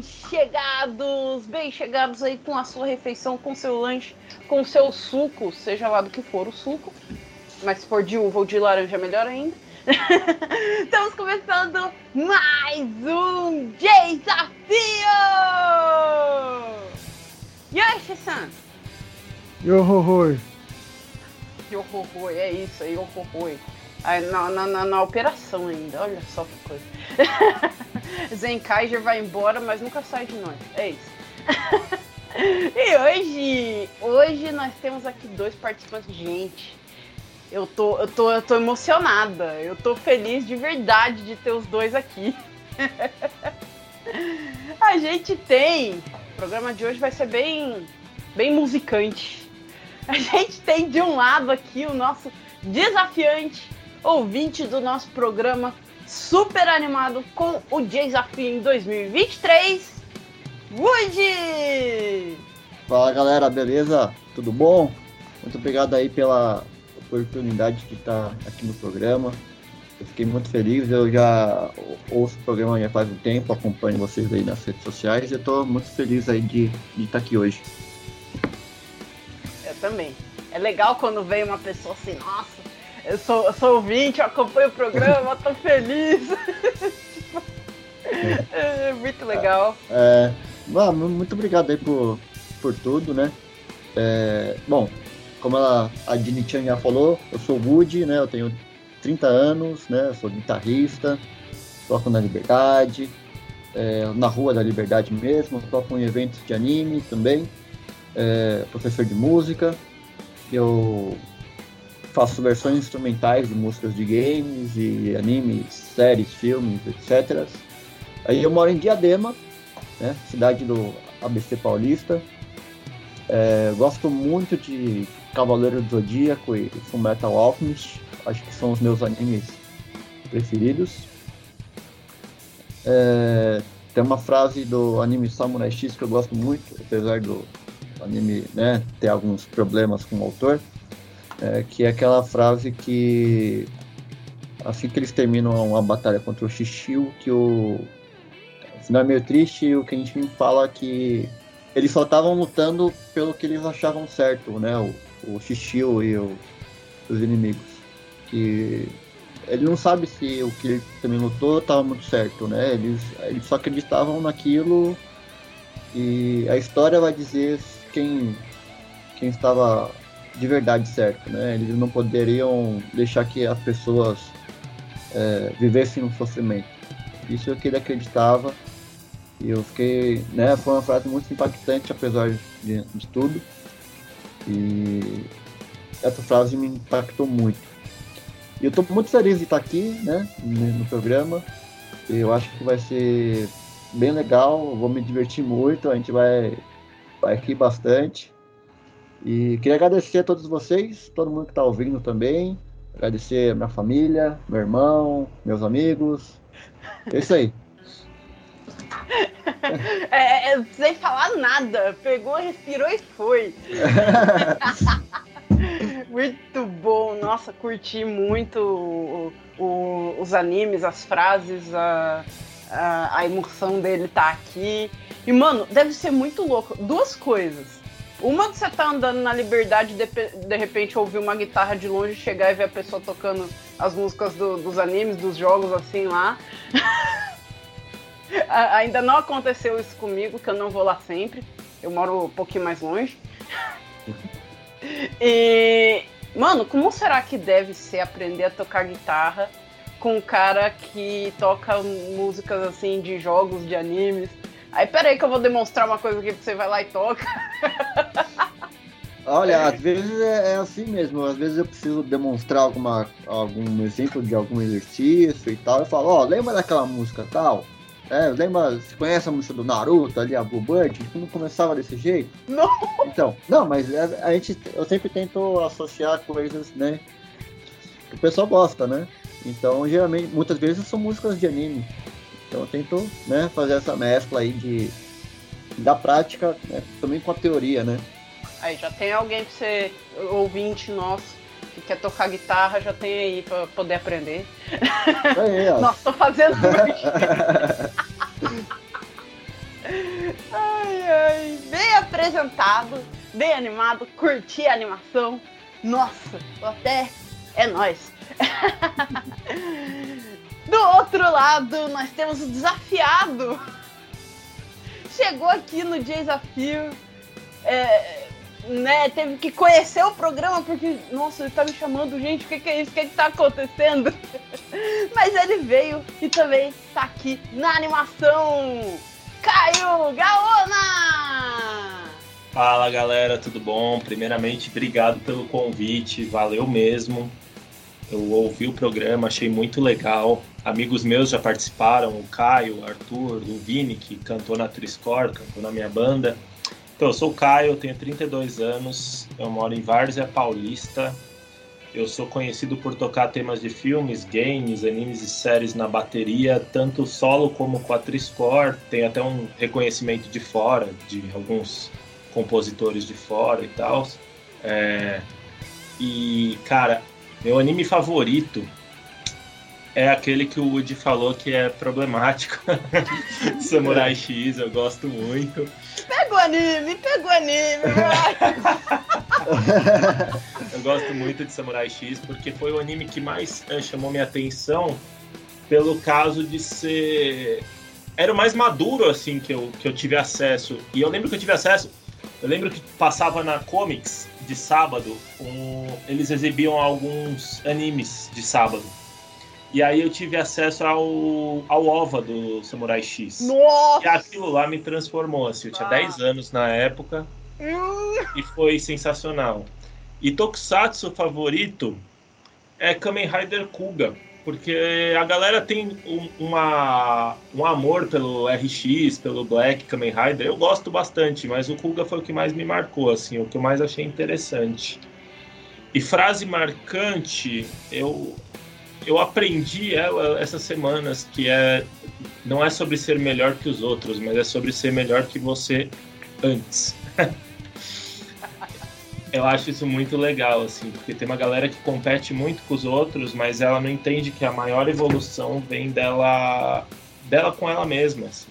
bem chegados, bem chegados aí com a sua refeição, com seu lanche, com seu suco, seja lá do que for o suco. Mas se for de uva ou de laranja, melhor ainda. Estamos começando mais um desafio! Yoshi-san! Yohohoi! Yohohoi, é isso, é Yohohoi. Na, na, na, na, operação ainda, olha só que coisa. Zenkaiser vai embora, mas nunca sai de nós. É isso. e hoje, hoje nós temos aqui dois participantes. Gente, eu tô, eu tô, eu tô emocionada. Eu tô feliz de verdade de ter os dois aqui. A gente tem. O programa de hoje vai ser bem, bem musicante. A gente tem de um lado aqui o nosso desafiante ouvinte do nosso programa, super animado com o desafio em 2023, Woody! Fala galera, beleza? Tudo bom? Muito obrigado aí pela oportunidade de estar aqui no programa. Eu fiquei muito feliz, eu já ouço o programa já faz um tempo, acompanho vocês aí nas redes sociais e estou muito feliz aí de, de estar aqui hoje. Eu também. É legal quando vem uma pessoa assim, nossa, eu sou, eu sou ouvinte, eu acompanho o programa, tô feliz. é muito legal. É, é, muito obrigado aí por, por tudo, né? É, bom, como ela, a Dini Chan já falou, eu sou Woody, né? Eu tenho 30 anos, né? Sou guitarrista, toco na Liberdade, é, na Rua da Liberdade mesmo, toco em eventos de anime também, é, professor de música. Eu faço versões instrumentais de músicas de games e animes, séries, filmes, etc. Aí eu moro em Diadema, né, cidade do ABC Paulista. É, gosto muito de Cavaleiro do Zodíaco e Fullmetal Alchemist, acho que são os meus animes preferidos. É, tem uma frase do anime Samurai X que eu gosto muito, apesar do anime né, ter alguns problemas com o autor é, que é aquela frase que assim que eles terminam a batalha contra o Xixiu, que o, final é meio triste o gente fala que eles só estavam lutando pelo que eles achavam certo, né? O, o e o, os inimigos. Que ele não sabe se o que ele também lutou estava muito certo, né? Eles, eles só acreditavam naquilo e a história vai dizer quem, quem estava de verdade certo, né? Eles não poderiam deixar que as pessoas é, vivessem no sofrimento. Isso é o que ele acreditava e eu fiquei, né? Foi uma frase muito impactante apesar de, de tudo e essa frase me impactou muito. E eu estou muito feliz de estar aqui, né? No programa. Eu acho que vai ser bem legal, vou me divertir muito, a gente vai, vai rir bastante. E queria agradecer a todos vocês, todo mundo que está ouvindo também. Agradecer a minha família, meu irmão, meus amigos. É isso aí. É, é, sem falar nada. Pegou, respirou e foi. muito bom. Nossa, curti muito o, o, os animes, as frases, a, a, a emoção dele tá aqui. E, mano, deve ser muito louco. Duas coisas uma que você tá andando na liberdade de, de repente ouvir uma guitarra de longe, chegar e ver a pessoa tocando as músicas do, dos animes, dos jogos assim lá. Ainda não aconteceu isso comigo, que eu não vou lá sempre. Eu moro um pouquinho mais longe. e, mano, como será que deve ser aprender a tocar guitarra com um cara que toca músicas assim de jogos, de animes? Aí peraí que eu vou demonstrar uma coisa aqui pra você vai lá e toca. Olha, às vezes é, é, assim mesmo. Às vezes eu preciso demonstrar alguma, algum exemplo de algum exercício e tal. Eu falo, ó, oh, lembra daquela música tal? É, lembra, você conhece a música do Naruto ali, a Blue Bird? Não começava desse jeito? Não! Então, não, mas a, a gente, eu sempre tento associar coisas, né? Que o pessoal gosta, né? Então, geralmente, muitas vezes são músicas de anime. Então eu tento né, fazer essa mescla aí de, da prática né, também com a teoria, né? Aí já tem alguém que você, ouvinte nosso, que quer tocar guitarra, já tem aí pra poder aprender. Aí, ó. Nossa, tô fazendo apresentado, bem animado, curti a animação. Nossa, até é nós. Do outro lado, nós temos o desafiado. Chegou aqui no desafio, é, né? Teve que conhecer o programa porque, nossa, ele tá me chamando, gente, o que, que é isso? O que, que tá acontecendo? Mas ele veio e também tá aqui na animação. Caio Gaona! Fala galera, tudo bom? Primeiramente, obrigado pelo convite, valeu mesmo. Eu ouvi o programa, achei muito legal. Amigos meus já participaram, o Caio, o Arthur, o Vini, que cantou na Triscor, cantou na minha banda. Então, eu sou o Caio, tenho 32 anos, eu moro em Várzea Paulista. Eu sou conhecido por tocar temas de filmes, games, animes e séries na bateria, tanto solo como com a Triscor. Tem até um reconhecimento de fora, de alguns compositores de fora e tal. É... E, cara, meu anime favorito é aquele que o Woody falou que é problemático. Samurai X, eu gosto muito. Pega o anime, pega o anime, Eu gosto muito de Samurai X porque foi o anime que mais é, chamou minha atenção pelo caso de ser. Era o mais maduro, assim, que eu, que eu tive acesso. E eu lembro que eu tive acesso. Eu lembro que passava na Comics de sábado, um... eles exibiam alguns animes de sábado. E aí eu tive acesso ao, ao OVA do Samurai X. Nossa! E aquilo lá me transformou, assim. Eu tinha ah. 10 anos na época. Hum. E foi sensacional. E Tokusatsu favorito é Kamen Rider Kuga. Porque a galera tem um, uma, um amor pelo RX, pelo Black Kamen Rider. Eu gosto bastante, mas o Kuga foi o que mais me marcou, assim, o que eu mais achei interessante. E frase marcante, eu eu aprendi ela essas semanas, que é não é sobre ser melhor que os outros, mas é sobre ser melhor que você antes. eu acho isso muito legal, assim, porque tem uma galera que compete muito com os outros, mas ela não entende que a maior evolução vem dela, dela com ela mesma, assim.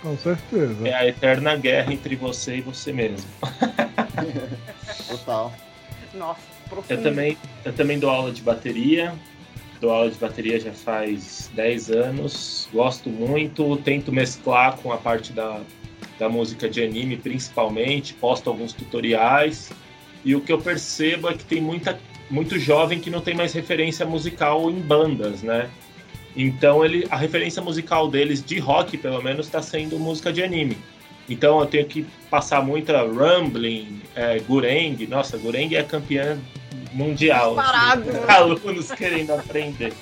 Com certeza. É a eterna guerra entre você e você mesmo. Total. Nossa, profundo. Eu também, eu também dou aula de bateria, dou aula de bateria já faz 10 anos, gosto muito, tento mesclar com a parte da, da música de anime principalmente, posto alguns tutoriais, e o que eu percebo é que tem muita, muito jovem que não tem mais referência musical em bandas, né? Então ele, a referência musical deles de rock, pelo menos, está sendo música de anime. Então eu tenho que passar muita Rumbling, é, Gureng. Nossa, Gureng é campeã mundial. Assim, alunos querendo aprender.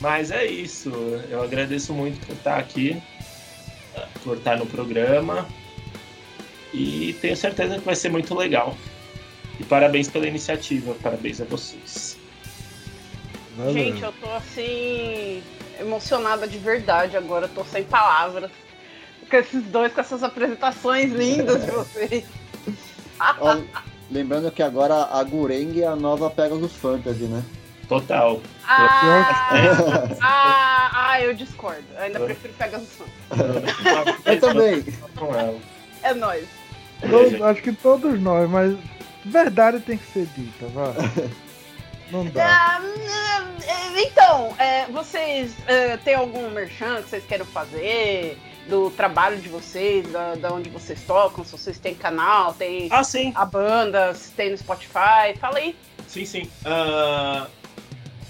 Mas é isso. Eu agradeço muito por estar aqui, por estar no programa. E tenho certeza que vai ser muito legal. E parabéns pela iniciativa, parabéns a vocês. Valeu. Gente, eu tô assim emocionada de verdade agora, eu tô sem palavras com esses dois, com essas apresentações lindas de vocês. Lembrando que agora a Gureng é a nova Pegasus Fantasy, né? Total. Ah, ah, ah, eu discordo. Eu ainda prefiro Pegasus Fantasy. eu também. É nóis. Todos, acho que todos nós, mas verdade tem que ser dita, vá. Não dá. Ah, então, é, vocês é, têm algum merchan que vocês querem fazer? Do trabalho de vocês, da, da onde vocês tocam, se vocês têm canal, tem ah, a banda, se tem no Spotify, fala aí. Sim, sim. Uh,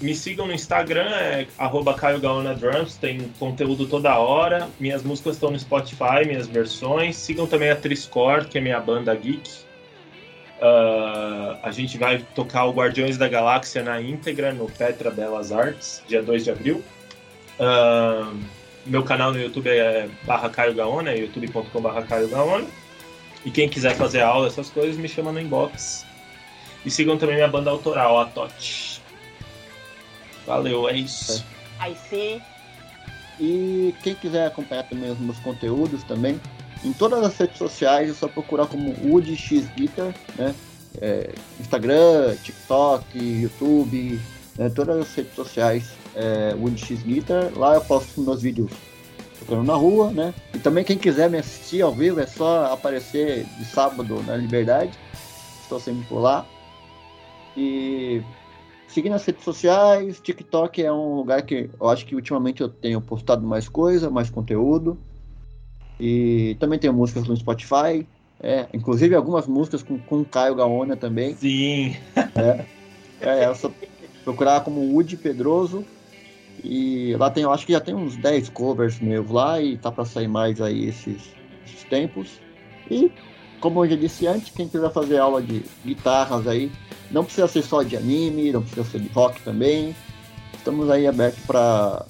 me sigam no Instagram, é Drums, tem conteúdo toda hora. Minhas músicas estão no Spotify, minhas versões. Sigam também a Triscore, que é minha banda geek. Uh, a gente vai tocar o Guardiões da Galáxia na íntegra no Petra Belas Artes, dia 2 de abril. Uh, meu canal no YouTube é barra Caio Gaona, é youtube.com barra Caio Gaona. E quem quiser fazer aula, essas coisas, me chama no inbox. E sigam também minha banda autoral, a Tote. Valeu, é isso. Aí sim. E quem quiser acompanhar também os meus conteúdos também, em todas as redes sociais é só procurar como Wood X Guitar, né? É, Instagram, TikTok, YouTube, né? todas as redes sociais é, X Guitar. Lá eu posto meus vídeos tocando na rua, né? E também quem quiser me assistir ao vivo é só aparecer de sábado na Liberdade. Estou sempre por lá. E seguir nas redes sociais, TikTok é um lugar que eu acho que ultimamente eu tenho postado mais coisa, mais conteúdo. E também tenho músicas no Spotify. É, inclusive algumas músicas com, com Caio Gaona também. Sim. É, é, é só procurar como Woody Pedroso. E lá tem, eu acho que já tem uns 10 covers meus lá e tá para sair mais aí esses, esses tempos. E, como eu já disse antes, quem quiser fazer aula de guitarras aí, não precisa ser só de anime, não precisa ser de rock também. Estamos aí abertos para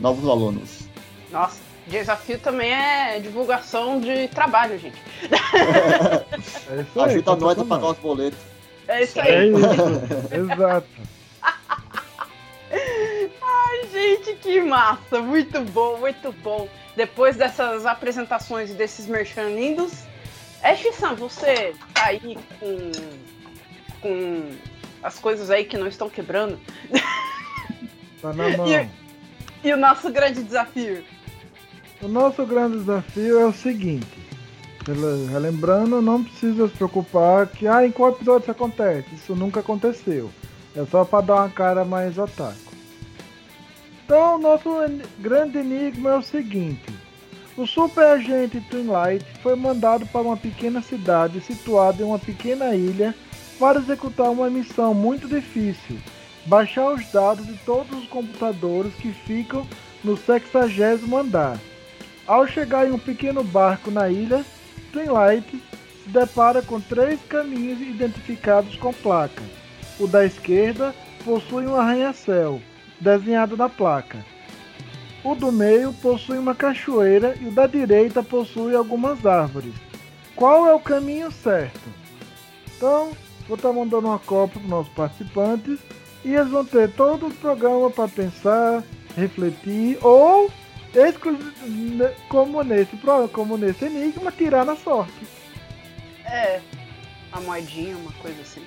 novos alunos. Nossa, desafio também é divulgação de trabalho, gente. É isso aí, Ajuda nós a pagar os boletos. É isso aí. É isso, exato. Gente, que massa! Muito bom, muito bom. Depois dessas apresentações e desses merchan lindos, Ash-san, você tá aí com, com as coisas aí que não estão quebrando? Tá na mão. E, e o nosso grande desafio? O nosso grande desafio é o seguinte. Relembrando, não precisa se preocupar que ah, em qual episódio isso acontece. Isso nunca aconteceu. É só para dar uma cara mais otaku. Então, nosso grande enigma é o seguinte. O super agente Twinlight foi mandado para uma pequena cidade situada em uma pequena ilha para executar uma missão muito difícil. Baixar os dados de todos os computadores que ficam no 60 andar. Ao chegar em um pequeno barco na ilha, Twinlight se depara com três caminhos identificados com placa. O da esquerda possui um arranha-céu, desenhado na placa. O do meio possui uma cachoeira e o da direita possui algumas árvores. Qual é o caminho certo? Então, vou estar mandando uma cópia para os nossos participantes e eles vão ter todo o programa para pensar, refletir ou como nesse como nesse enigma tirar na sorte. É, a moedinha, uma coisa assim.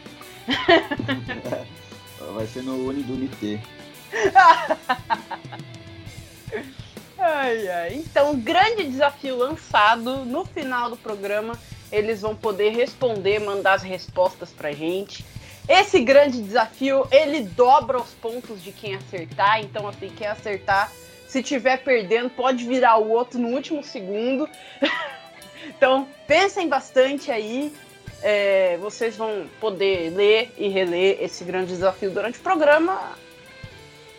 Vai ser no Uni do Unité. Ai, ai. Então, grande desafio lançado. No final do programa, eles vão poder responder, mandar as respostas pra gente. Esse grande desafio, ele dobra os pontos de quem acertar. Então, assim, quem acertar, se tiver perdendo, pode virar o outro no último segundo. então, pensem bastante aí. É, vocês vão poder ler e reler esse grande desafio durante o programa.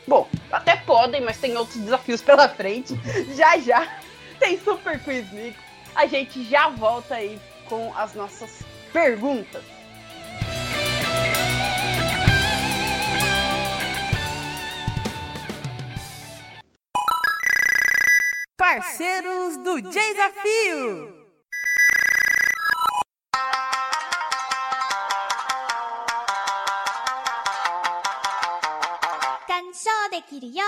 Bom, até podem, mas tem outros desafios pela frente. já já tem Super Quiz Mix. A gente já volta aí com as nossas perguntas. Parceiros do Desafio! できるよ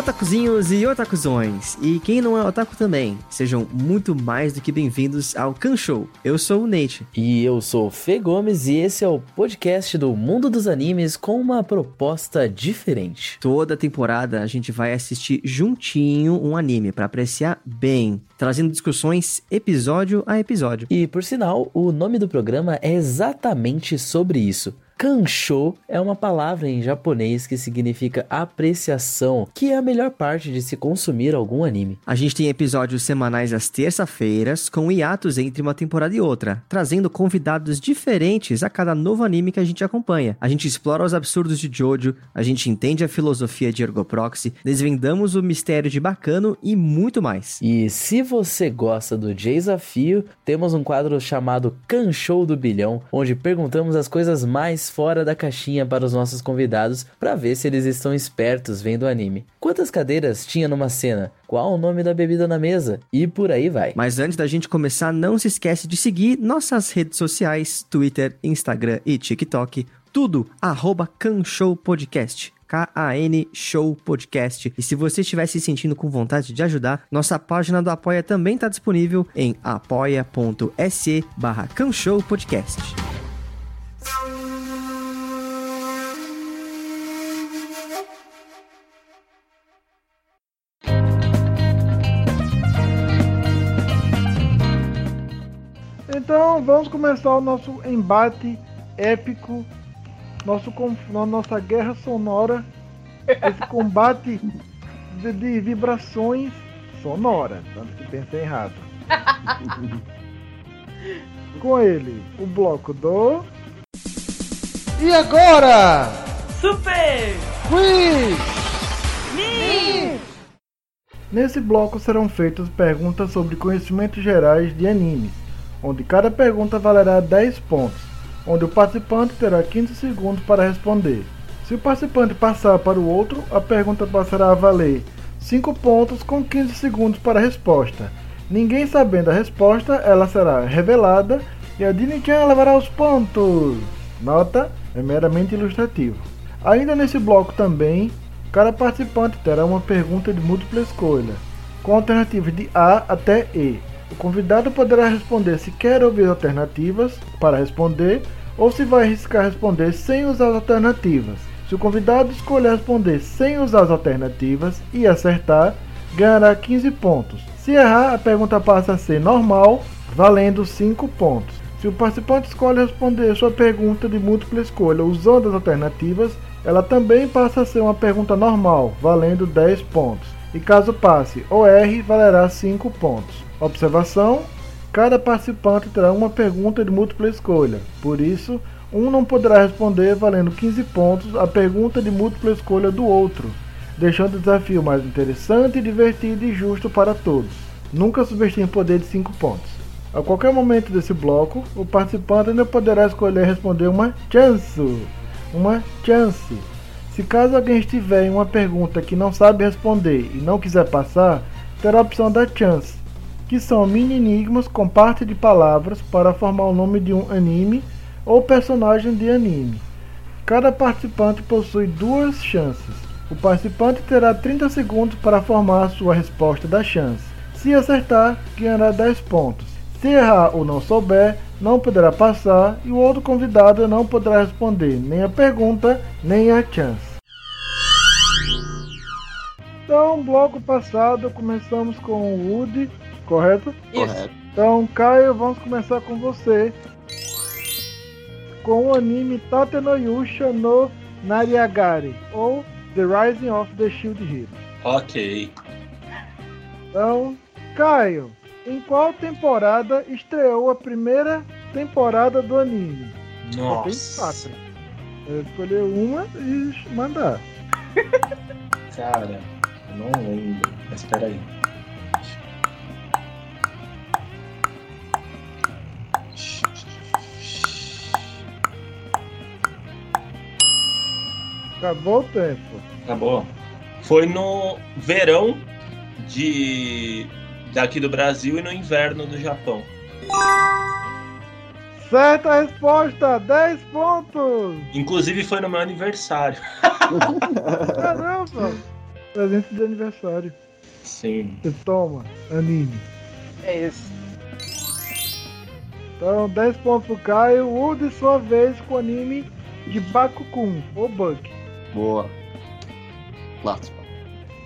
Otakuzinhos e otakuzões, e quem não é otaku também, sejam muito mais do que bem-vindos ao Kan Show. Eu sou o Nate. E eu sou o Fê Gomes e esse é o podcast do mundo dos animes com uma proposta diferente. Toda temporada a gente vai assistir juntinho um anime para apreciar bem, trazendo discussões episódio a episódio. E por sinal, o nome do programa é exatamente sobre isso. Kansho é uma palavra em japonês que significa apreciação, que é a melhor parte de se consumir algum anime. A gente tem episódios semanais às terça-feiras, com hiatos entre uma temporada e outra, trazendo convidados diferentes a cada novo anime que a gente acompanha. A gente explora os absurdos de Jojo, a gente entende a filosofia de Ergoproxy, desvendamos o mistério de Bacano e muito mais. E se você gosta do desafio, temos um quadro chamado Kanshow do Bilhão, onde perguntamos as coisas mais fora da caixinha para os nossos convidados para ver se eles estão espertos vendo o anime. Quantas cadeiras tinha numa cena? Qual o nome da bebida na mesa? E por aí vai. Mas antes da gente começar, não se esquece de seguir nossas redes sociais, Twitter, Instagram e TikTok, tudo arroba Canshou Podcast. K-A-N Show Podcast. E se você estiver se sentindo com vontade de ajudar, nossa página do Apoia também está disponível em apoia.se barra Show Podcast. Então vamos começar o nosso embate épico, nosso, nossa guerra sonora, esse combate de, de vibrações sonoras, tanto que pensei errado. Com ele, o bloco do. E agora? Super! Quiz! Nesse bloco serão feitas perguntas sobre conhecimentos gerais de animes, onde cada pergunta valerá 10 pontos, onde o participante terá 15 segundos para responder. Se o participante passar para o outro, a pergunta passará a valer 5 pontos com 15 segundos para a resposta. Ninguém sabendo a resposta, ela será revelada e a Dini-chan levará os pontos. Nota, é meramente ilustrativo. Ainda nesse bloco também, cada participante terá uma pergunta de múltipla escolha, com alternativas de A até E. O convidado poderá responder se quer ouvir alternativas para responder ou se vai arriscar responder sem usar as alternativas. Se o convidado escolher responder sem usar as alternativas e acertar, ganhará 15 pontos. Se errar, a pergunta passa a ser normal, valendo 5 pontos. Se o participante escolhe responder sua pergunta de múltipla escolha usando as alternativas, ela também passa a ser uma pergunta normal, valendo 10 pontos. E caso passe ou erre, valerá 5 pontos. Observação: cada participante terá uma pergunta de múltipla escolha, por isso, um não poderá responder valendo 15 pontos a pergunta de múltipla escolha do outro, deixando o desafio mais interessante, divertido e justo para todos. Nunca subestime o poder de 5 pontos. A qualquer momento desse bloco, o participante ainda poderá escolher responder uma chance. Uma chance. Se caso alguém estiver em uma pergunta que não sabe responder e não quiser passar, terá a opção da chance, que são mini enigmas com parte de palavras para formar o nome de um anime ou personagem de anime. Cada participante possui duas chances. O participante terá 30 segundos para formar a sua resposta da chance. Se acertar, ganhará 10 pontos. Se errar ou não souber, não poderá passar e o outro convidado não poderá responder nem a pergunta nem a chance. Então, bloco passado começamos com o Woody, correto? Isso. Correto. Então, Caio, vamos começar com você. Com o anime Tate no Yusha no Nariagari, ou The Rising of the Shield Hero. Ok. Então, Caio, em qual temporada estreou a primeira temporada do anime? Só tem Nossa. quatro. Eu escolher uma e mandar. Cara, eu não lembro. Mas peraí. Acabou o tempo. Acabou. Foi no verão de daqui do Brasil e no inverno do Japão. Certa resposta, 10 pontos! Inclusive foi no meu aniversário. Caramba! Presente de aniversário. Sim. Você toma, anime. É isso. Então, 10 pontos pro Caio. Woody, sua vez, com o anime de Bakukun, ou Buck. Boa. Clássico.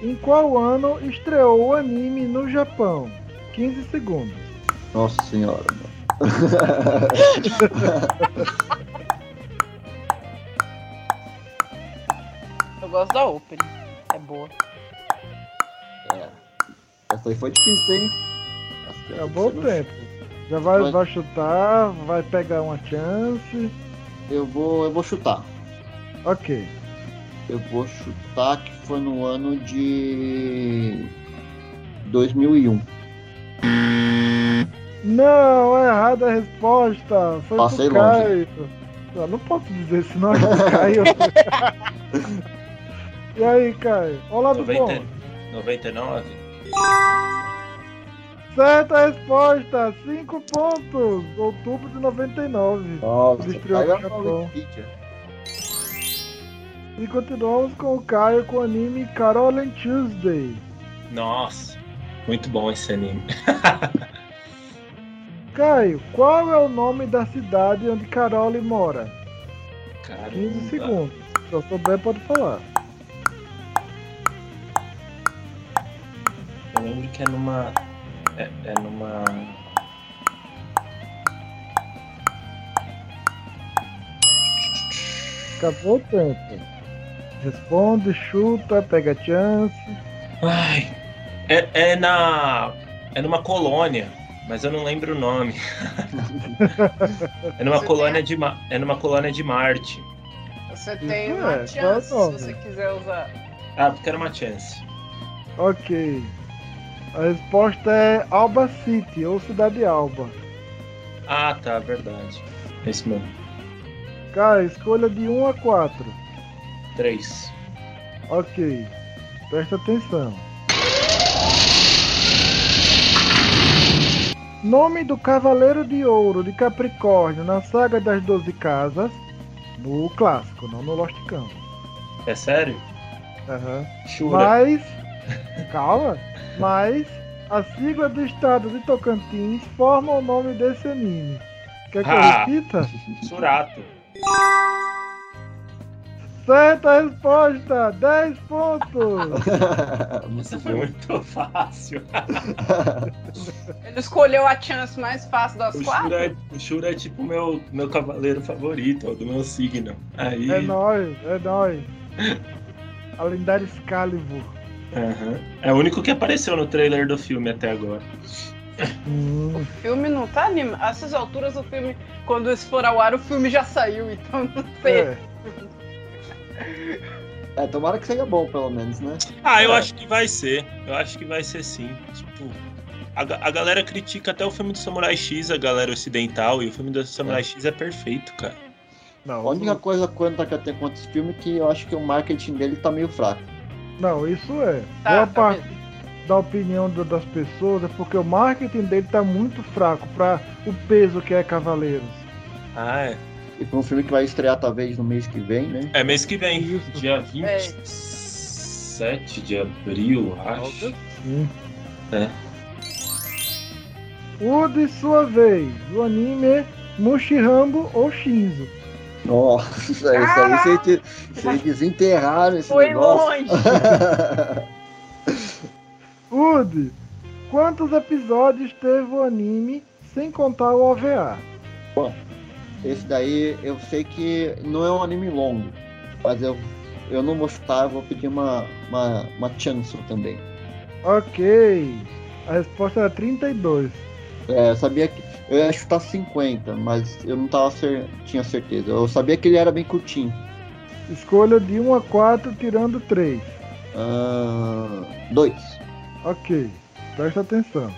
Em qual ano estreou o anime no Japão? 15 segundos. Nossa senhora, mano. Eu gosto da opening. É boa. É. Essa aí foi difícil, hein? Acabou o você não- tempo. Já vai, Vai. vai chutar, vai pegar uma chance. Eu vou, eu vou chutar. Ok. Eu vou chutar que foi no ano de 2001. Não, é errada a resposta. Foi Passei pro longe. Caio. Eu não posso dizer, senão é pro Caio. e aí, Caio? Olá do 90, bom. 99? Certa resposta, 5 pontos. Outubro de 99. Nossa, Ele estreou pega E continuamos com o Caio com o anime Carol and Tuesday. Nossa, muito bom esse anime. Caio, qual é o nome da cidade onde Carole mora? 15 Caramba. segundos. Se eu souber, pode falar. Eu lembro que é numa. É, é numa. Acabou o tempo. Responde, chuta, pega chance. Ai. É, é na. É numa colônia, mas eu não lembro o nome. é numa Você colônia de Ma- É numa colônia de Marte. Você tem Isso uma é, chance é se você quiser usar. Ah, porque era uma chance. Ok. A resposta é Alba City, ou Cidade Alba. Ah, tá, verdade. É isso mesmo. Caio, escolha de 1 a 4. Três. Ok. Presta atenção. Nome do Cavaleiro de Ouro de Capricórnio na saga das Doze Casas. No clássico, não no Lost Camp. É sério? Aham. Shura. Mas. Calma. Mas. A sigla do estado de Tocantins forma o nome desse anime. Quer que eu Ah. repita? Surato. Certa resposta! 10 pontos! Isso foi muito fácil. Ele escolheu a chance mais fácil das O quatro? Shura, é- o Shura é tipo meu, meu cavaleiro favorito, do meu signo. Aí. É nóis, é nóis. A lendária Excalibur. Aham. É o único que apareceu no trailer do filme até agora. Hum, O filme não tá animado. A essas alturas, o filme, quando esse for ao ar, o filme já saiu, então não sei. é. É, tomara que seja bom, pelo menos, né? Ah, eu É. acho que vai ser. Eu acho que vai ser sim. Tipo, a, a galera critica até o filme do Samurai X, a galera ocidental, e o filme do Samurai X é perfeito, cara. Não, A única coisa quanto que eu tenho contra esse filme é que eu acho que o marketing dele tá meio fraco. não, isso é. Tá, Boa tá parte mesmo. da opinião do- das pessoas é porque o marketing dele tá muito fraco para o peso que é Cavaleiros. Ah, é. E pra um filme que vai estrear talvez no mês que vem, né? É mês que vem. Dia 27 de abril, acho. Sim. É. O de sua vez, o anime Mushirambo ou Shinzo. Nossa, isso aí vocês, de- vocês desenterraram esse Foi negócio. longe. Woody, quantos episódios teve o anime sem contar o OVA? Esse daí eu sei que não é um anime longo, mas eu, eu não vou chutar, eu vou pedir uma, uma, uma chance também. Ok. A resposta era 32. É, eu sabia que. Eu ia chutar 50, mas eu não tava cer- tinha certeza. Eu sabia que ele era bem curtinho. Escolha de 1 a 4, tirando 3. Ah, dois. Ok. Presta atenção.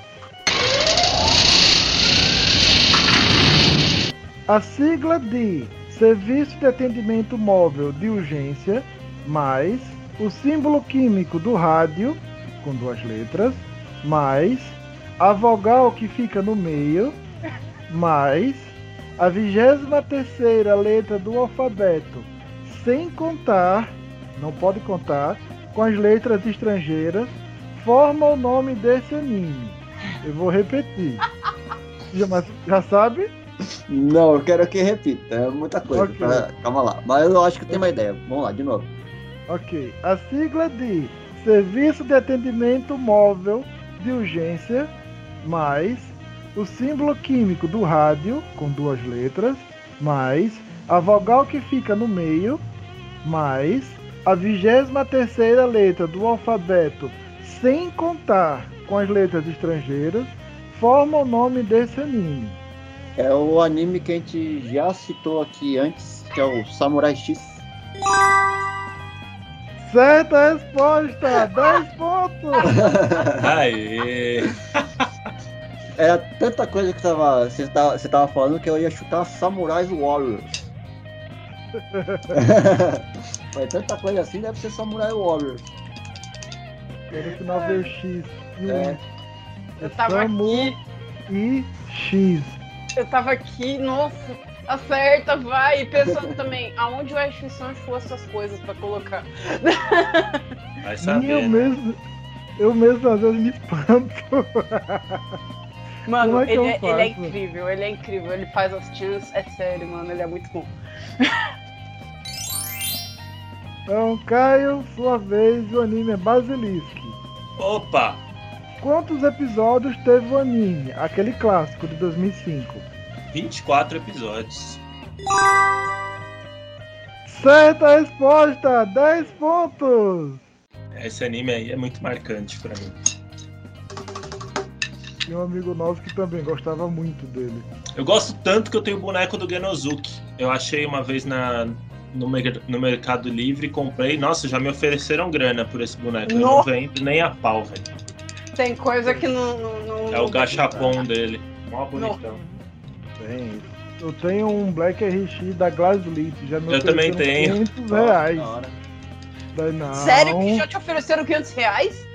A sigla de Serviço de Atendimento Móvel de Urgência mais o símbolo químico do rádio, com duas letras, mais a vogal que fica no meio, mais a vigésima terceira letra do alfabeto, sem contar, não pode contar, com as letras estrangeiras, forma o nome desse anime. Eu vou repetir. Já, já sabe? Não, eu quero que repita. É muita coisa. Ok. tá? Calma lá. Mas eu acho que eu tenho uma ideia. Vamos lá, de novo. Ok. A sigla de Serviço de Atendimento Móvel de Urgência, mais o símbolo químico do rádio, com duas letras, mais a vogal que fica no meio, mais a vigésima terceira letra do alfabeto, sem contar com as letras estrangeiras, forma o nome desse anime. É o anime que a gente já citou aqui antes, que é o Samurai X. Certa resposta! 10 pontos! Aê! Era tanta coisa que tava, você, tava, você tava falando que eu ia chutar Samurais Warriors. Mas tanta coisa assim deve ser Samurai Warriors. No final veio X. E É. Eu tava Samu aqui, e X. eu tava aqui, nossa, Acerta, vai. E pensando também, aonde o Ash achou essas coisas pra colocar? Vai saber. eu né? mesmo, eu mesmo às vezes me espanto. Mano, é que ele, é, ele é incrível, ele é incrível. Ele faz as chances, é sério, mano, ele é muito bom. Então, Caio, sua vez, o anime é Basilisk. Opa! Quantos episódios teve o anime? Aquele clássico de 2005. 24 episódios. Certa resposta! 10 pontos! Esse anime aí é muito marcante pra mim. Tinha um amigo nosso que também gostava muito dele. Eu gosto tanto que eu tenho o boneco do Genosuke. Eu achei uma vez na, no, no Mercado Livre, comprei. Nossa, já me ofereceram grana por esse boneco. Eu não Nossa. vendo nem a pau, velho. Tem coisa que não. não, não É o gachapon dele. Mó bonitão. Tem. Eu tenho um Black RX da Glasslit, já me Eu também tenho. 500 reais. Daí não, Sério que já te ofereceram 500 reais?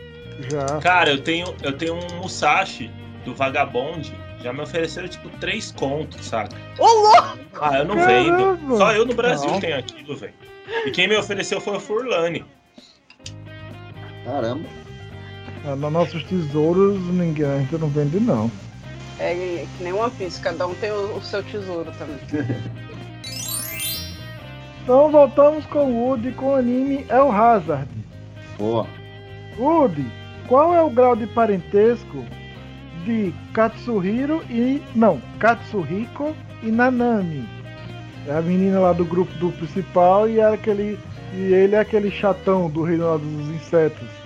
Já. Cara, eu tenho, eu tenho um Musashi do Vagabond. Já me ofereceram tipo 3 contos, saca? Ô, louco! Ah, eu não Caramba! vendo. Só eu no Brasil Não. tenho aquilo, velho. E quem me ofereceu foi o Furlane. Caramba. Ah, Nos nossos tesouros, ninguém a gente não vende, não. É que nem One Piece, cada um tem o, o seu tesouro também. Então voltamos com o Woody com o anime El Hazard. Boa. Woody, qual é o grau de parentesco de Katsuhiro e. Não, Katsuhiko e Nanami? É a menina lá do grupo do principal e, era aquele, e ele é aquele chatão do reino dos insetos.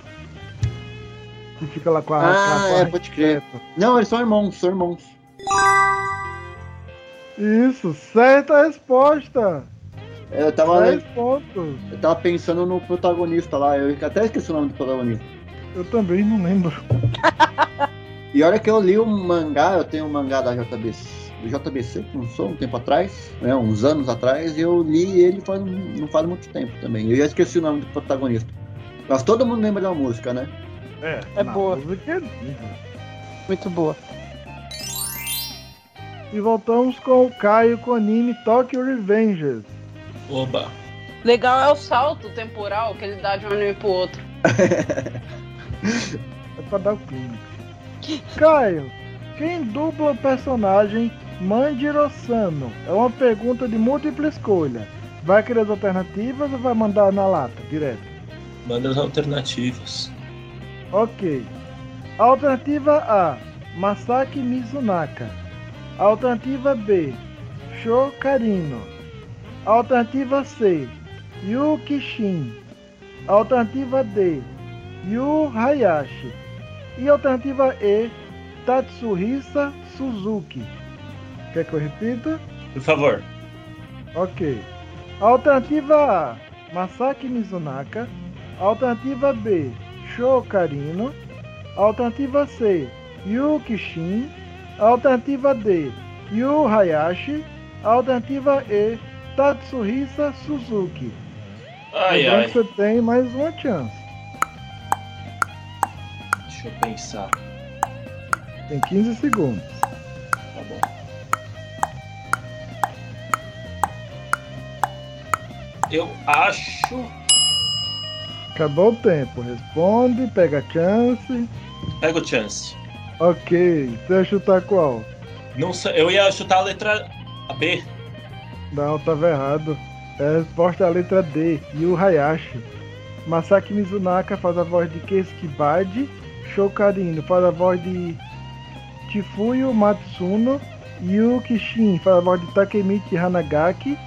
Que fica lá com a. Ah, com a é, pode crer. Não, eles são irmãos, são irmãos. Isso, certa resposta! Eu tava, 10 pontos. eu tava pensando no protagonista lá, eu até esqueci o nome do protagonista. Eu também não lembro. E olha que eu li um mangá, eu tenho um mangá da JBC, do JBC, que lançou um tempo atrás, né, uns anos atrás, e eu li ele faz, não faz muito tempo também. Eu já esqueci o nome do protagonista. Mas todo mundo lembra da música, né? É, É na boa. música é linda. Muito boa. E voltamos com o Caio com o anime Tokyo Revengers. Oba. Legal é o salto temporal que ele dá de um anime pro outro. É pra dar o clima. Caio, quem dubla o personagem Manjiro Sano? É uma pergunta de múltipla escolha. Vai querer as alternativas ou vai mandar na lata, direto? Manda as alternativas. Ok. Alternativa A, Masaki Mizunaka. Alternativa B, Sho Karino. Alternativa C, Yu Kishin. Alternativa D, Yu Hayashi. E alternativa E, Tatsuhisa Suzuki. Quer que eu repita? Por favor. Ok. Alternativa A, Masaki Mizunaka. Alternativa B, Sho Karino. Alternativa C, Yu Kishin. Alternativa D, Yu Hayashi. Alternativa E, Tatsuhisa Suzuki. Ai, ai. você tem mais uma chance. Deixa eu pensar. Tem 15 segundos. Tá bom. Eu acho. Acabou o tempo. Responde, pega a chance. Pega o chance. Ok. Você vai chutar qual? Não sei. Eu ia chutar a letra B. Não, tava errado. É a resposta é a letra D, Yu Hayashi. Masaki Mizunaka faz a voz de Keskibade. Shokarino faz a voz de Chifuyo Matsuno. Yu Kishin faz a voz de Takemichi Hanagaki.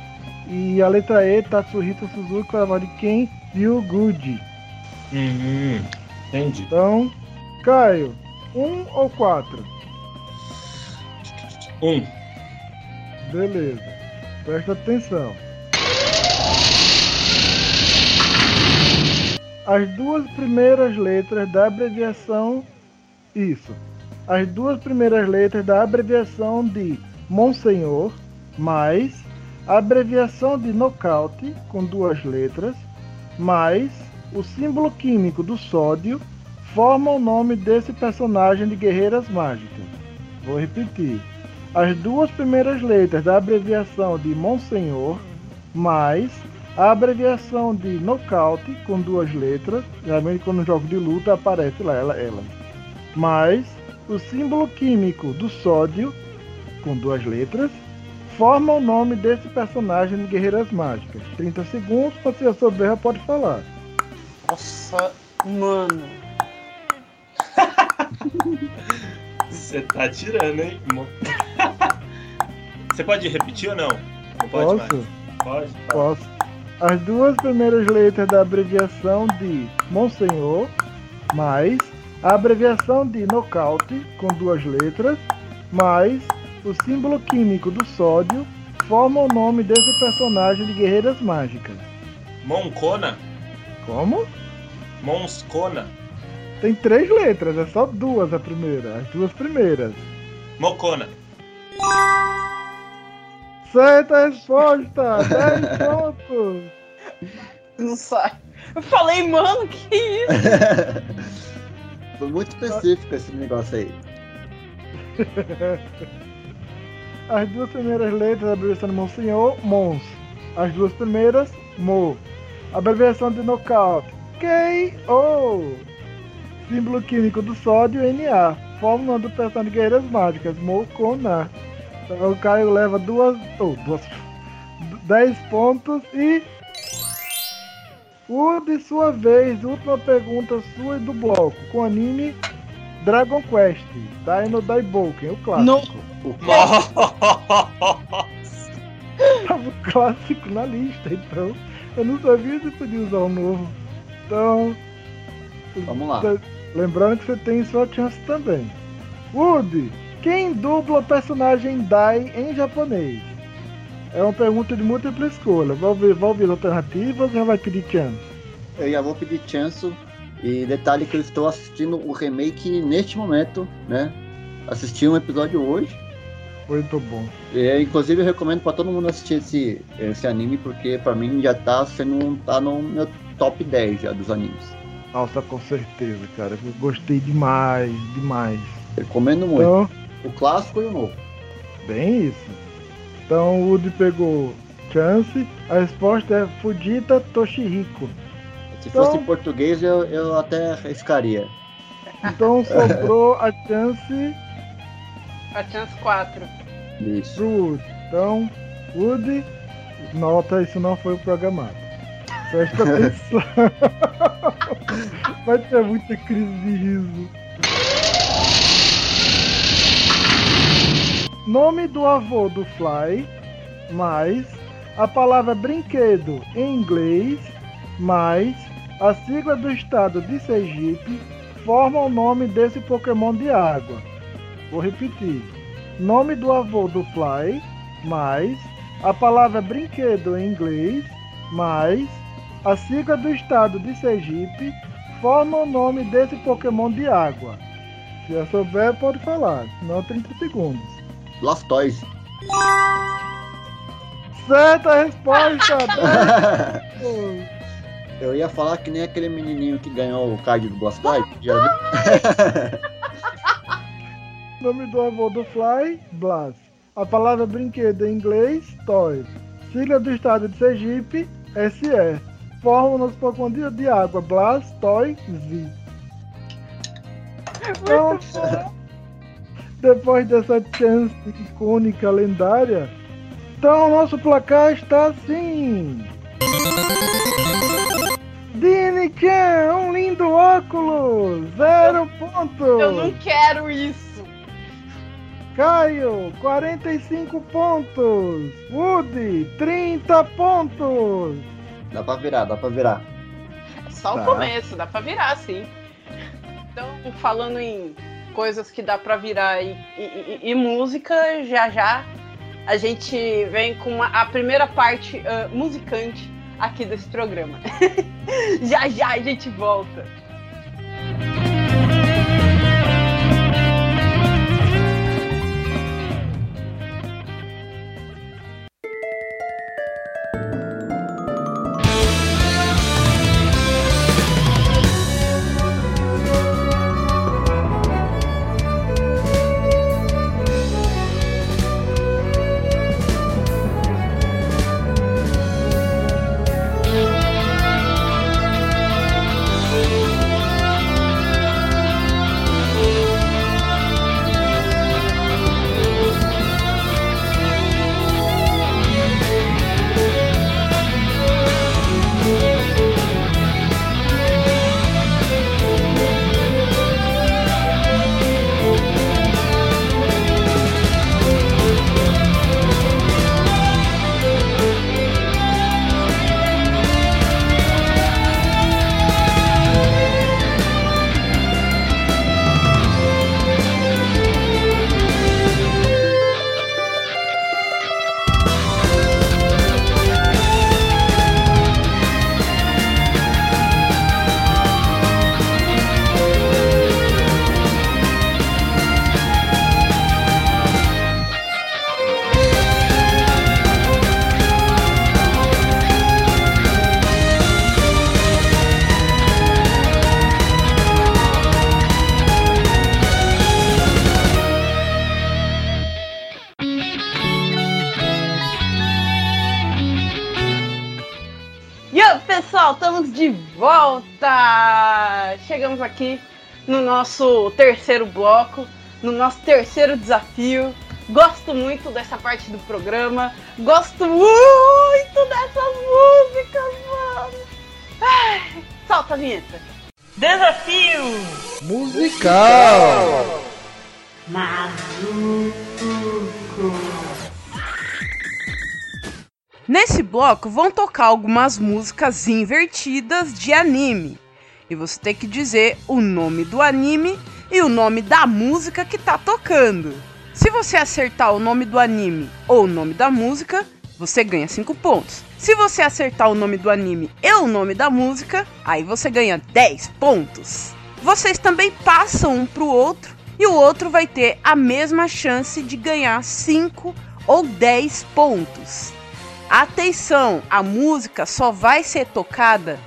E a letra E, Tatsuhito Suzuki faz a voz de Ken Ryuguchi. Uhum. Entendi. Então, Caio, um ou quatro? Um. Beleza. Presta atenção. As duas primeiras letras da abreviação. Isso. As duas primeiras letras da abreviação de Monsenhor, mais a abreviação de nocaute, com duas letras, mais o símbolo químico do sódio, formam o nome desse personagem de Guerreiras Mágicas. Vou repetir as duas primeiras letras da abreviação de Monsenhor mais a abreviação de nocaute com duas letras, geralmente quando jogo de luta aparece lá ela, ela. mais o símbolo químico do sódio com duas letras forma o nome desse personagem de Guerreiras Mágicas. 30 segundos, se você souber, pode falar. Nossa, mano. Você tá tirando, hein? Você pode repetir ou não? Não pode Posso? mais. Pode? Tá. Posso. As duas primeiras letras da abreviação de Monsenhor, mais a abreviação de nocaute, com duas letras, mais o símbolo químico do sódio, formam o nome desse personagem de Guerreiras Mágicas. Moncona? Como? Monscona? Tem três letras, é só duas a primeira, as duas primeiras. Mocona. Certa resposta! 10 pontos! Não sai. Eu falei, mano, que isso? Foi muito específico esse negócio aí. As duas primeiras letras da abreviação de Monsenhor, Mons. As duas primeiras, Mo. Abreviação de nocaute, K.O. Símbolo químico do sódio, Na. Fórmula do personagem de Guerreiras Mágicas, Mocona. Então o Caio leva duas. Oh, duas. 10 pontos e. O de sua vez, última pergunta sua e do bloco. Com anime Dragon Quest. Tá aí no Daiboken, o clássico. O Tava o clássico na lista, então. Eu não sabia se podia usar o novo. Então. Vamos lá. Lembrando que você tem sua chance também. Woody, quem dubla o personagem Dai em japonês? É uma pergunta de múltipla escolha. Vai ouvir, vai ouvir alternativas ou já vai pedir chance? Eu já vou pedir chance. E detalhe que eu estou assistindo o remake neste momento, né? Assisti um episódio hoje. Muito bom. E, inclusive eu recomendo para todo mundo assistir esse, esse anime, porque para mim já tá sendo tá no meu top 10 já dos animes. Nossa, com certeza, cara. Eu gostei demais, demais. Recomendo muito. Então, O clássico e o novo. bem isso. Então o Woody pegou chance. A resposta é Fujita Toshihiko. Se Então- fosse em português eu, eu até arriscaria. Então sobrou a chance A chance 4. Isso. Então, Woody, nota, isso não foi programado. Presta atenção. Vai ter muita crise de riso. Nome do avô do Fly, mais a palavra brinquedo em inglês, mais a sigla do estado de Sergipe formam o nome desse Pokémon de água. Vou repetir. Nome do avô do Fly, mais a palavra brinquedo em inglês, mais a sigla do estado de Sergipe formam o nome desse Pokémon de água. Se eu souber, pode falar, não 30 segundos. Blastoise. Certa resposta! 10 pontos. eu ia falar que nem aquele menininho que ganhou o card do Blastoise. Já viu? Nome do avô do Fly, Blas. A palavra brinquedo em inglês, Toy. Sigla do estado de Sergipe, SE. Fórmula nos Pokémon de, água, Blas, Toy, Z. Então, depois dessa chance icônica, lendária, então o nosso placar está assim. Dini Chan, um lindo óculos, zero pontos. Eu não quero isso. Caio, 45 pontos. Woody, 30 pontos. Dá pra virar, dá pra virar. É só Tá. o começo, dá pra virar, sim. Então, falando em coisas que dá pra virar e, e- e- e música, já já a gente vem com uma- a primeira parte ah, musicante aqui desse programa. já já a gente volta. Chegamos aqui no nosso terceiro bloco, no nosso terceiro desafio. Gosto muito dessa parte do programa, gosto muito dessas músicas, mano! Ai, solta a vinheta! Desafio Musical! Nesse bloco vão tocar algumas músicas invertidas de anime. E você tem que dizer o nome do anime e o nome da música que tá tocando. Se você acertar o nome do anime ou o nome da música, você ganha 5 pontos. Se você acertar o nome do anime e o nome da música, aí você ganha 10 pontos. Vocês também passam um pro outro e o outro vai ter a mesma chance de ganhar 5 ou 10 pontos. Atenção, a música só vai ser tocada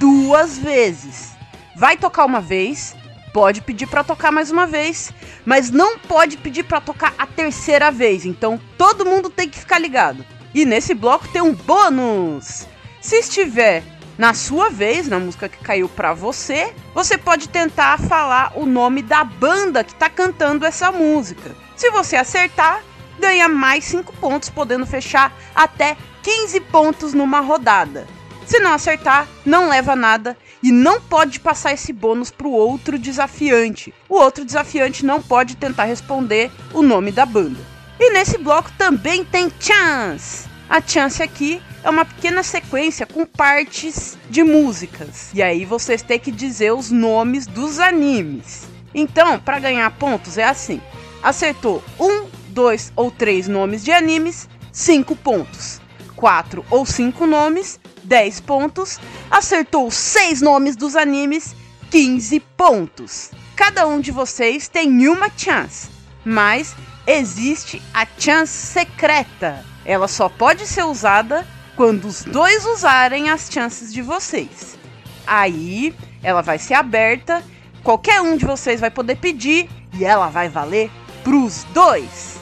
duas vezes. Vai tocar uma vez, pode pedir para tocar mais uma vez, mas não pode pedir para tocar a terceira vez. Então todo mundo tem que ficar ligado. E nesse bloco tem um bônus. Se estiver na sua vez, na música que caiu para você, você pode tentar falar o nome da banda que tá cantando essa música. Se você acertar, ganha mais 5 pontos, podendo fechar até 15 pontos numa rodada. Se não acertar, não leva nada e não pode passar esse bônus para o outro desafiante. O outro desafiante não pode tentar responder o nome da banda. E nesse bloco também tem chance. A chance aqui é uma pequena sequência com partes de músicas. E aí vocês têm que dizer os nomes dos animes. Então, para ganhar pontos é assim: acertou um, dois ou três nomes de animes, 5 pontos. 4 ou 5 nomes, 10 pontos. Acertou 6 nomes dos animes, 15 pontos. Cada um de vocês tem uma chance, mas existe a chance secreta. Ela só pode ser usada quando os dois usarem as chances de vocês. Aí ela vai ser aberta, qualquer um de vocês vai poder pedir e ela vai valer pros dois.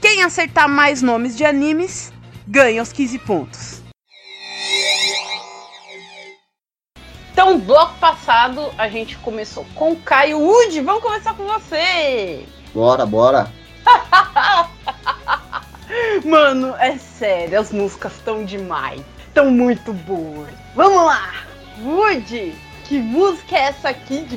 Quem acertar mais nomes de animes ganha os 15 pontos. Então, bloco passado a gente começou com o Caio Wood. Vamos começar com você! Bora, bora. Mano, é sério, as músicas estão demais. Estão muito boas. Vamos lá! Wood, que música é essa aqui de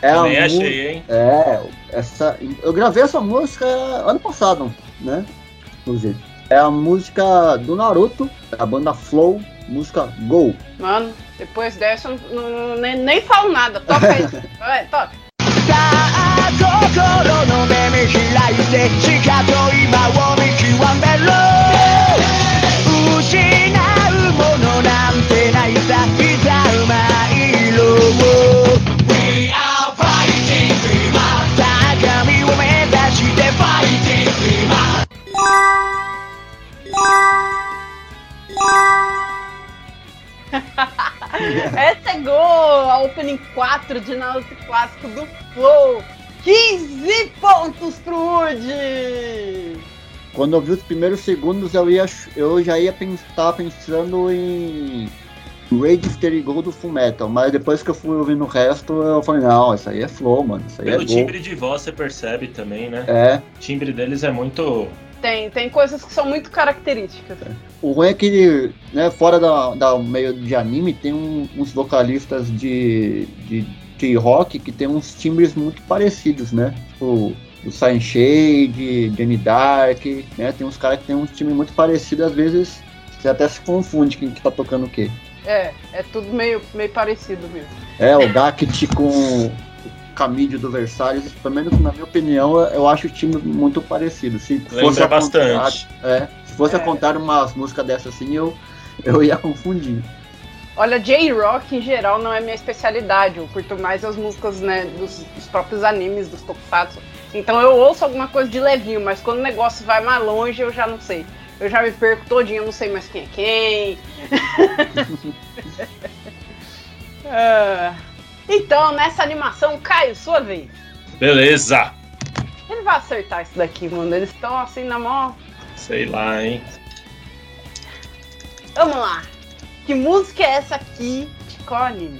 Também mu- achei, hein? É, essa. Eu gravei essa música ano passado, né? Inclusive. É a música do Naruto, da banda Flow, música Go. Mano, depois dessa eu não, não- nem, nem falo nada. Toca aí. Vai, toca. 心の目見開いてしかと今を見極めろ失うものなんてないさ Essa é gol! A Opening 4 de Naruto Clássico do Flow. 15 pontos pro Wood! Quando eu vi os primeiros segundos, eu, ia, eu já ia estar pensando em Rage Gol do Full Metal, mas depois que eu fui ouvindo o resto, eu falei, não, isso aí é flow, mano, isso aí Pelo é gol. timbre de voz você percebe também, né? É, O timbre deles é muito. Tem, tem coisas que são muito características. o ruim é que, né, fora da, da meio de anime, tem um- uns vocalistas de, de, de rock que tem uns timbres muito parecidos, né? Tipo, o Sign Shade, Jenny Dark, né? Tem uns caras que tem uns timbres muito parecidos, às vezes você até se confunde quem que tá tocando o quê. É, é tudo meio, meio parecido mesmo. É, o Gact com Camille do Versalhes, pelo menos na minha opinião, eu acho o time muito parecido. Se Lembra fosse bastante. É, se fosse É. a contar umas músicas dessas assim, eu, eu ia confundir. Olha, J-Rock em geral não é minha especialidade. Eu curto mais as músicas né, dos, dos próprios animes, dos tokusatsu. Então eu ouço alguma coisa de levinho, mas quando o negócio vai mais longe, eu já não sei. Eu já me perco todinho, eu não sei mais quem é quem. Ah, então, nessa animação, Caio, sua vez. Beleza. Ele vai acertar isso daqui, mano. Eles estão assim na mão. Sei lá, hein? Vamos lá. Que música é essa aqui de qual anime?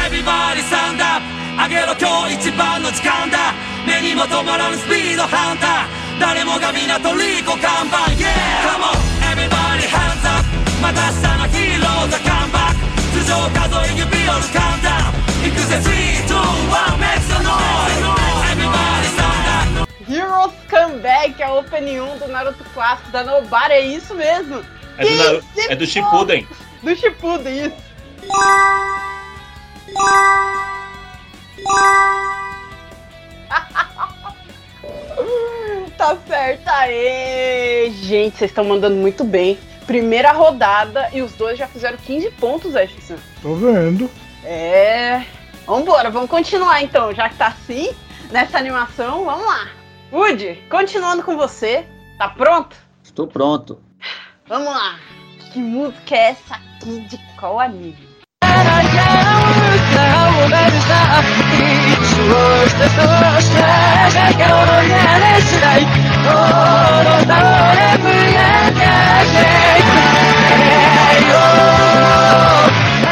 Everybody stand up 上げろ今日一番の時間だ目にも止まらぬスピードハンター誰もが港リコ看板 Yeah! Come on! Everybody hands up また明日のヒーローがカムバック頭上数え指折るカウンダウン行くぜ3、2、1 Make some noise! Everybody stand up Heroes Comeback, a opening 1 do Naruto clássico da Nobara, é isso mesmo. É do, Naruto, é do Shippuden. Do Shippuden, isso. tá certo aí. Gente, vocês estão mandando muito bem. Primeira rodada e os dois já fizeram 15 pontos, Ashton. Tô vendo. É. Vambora, vamos continuar então, já que tá assim, nessa animação, vamos lá. Woody, continuando com você, tá pronto? Estou pronto. Vamos lá. Que música é essa aqui de qual anime? めるさしてそしのやれしないこの倒れかしてよあ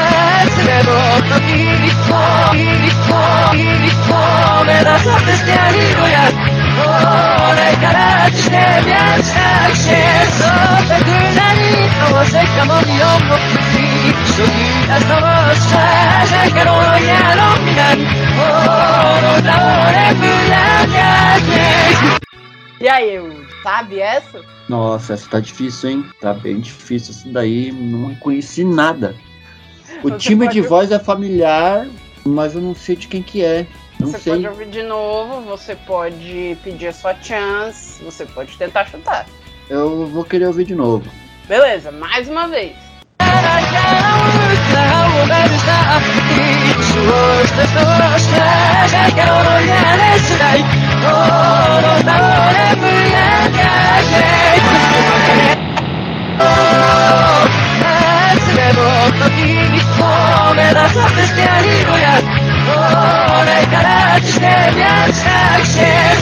でもっと目指させてやから自転車くてそうたくない？E aí, sabe essa? Nossa, essa tá difícil, hein? Tá bem difícil isso daí. Não conheci nada. O Você time de pode- voz é familiar, mas eu não sei de quem que é. Não Você sei. pode ouvir de novo, você pode pedir a sua chance, você pode tentar chutar. Eu vou querer ouvir de novo. Beleza, mais uma vez. egyszer egyszer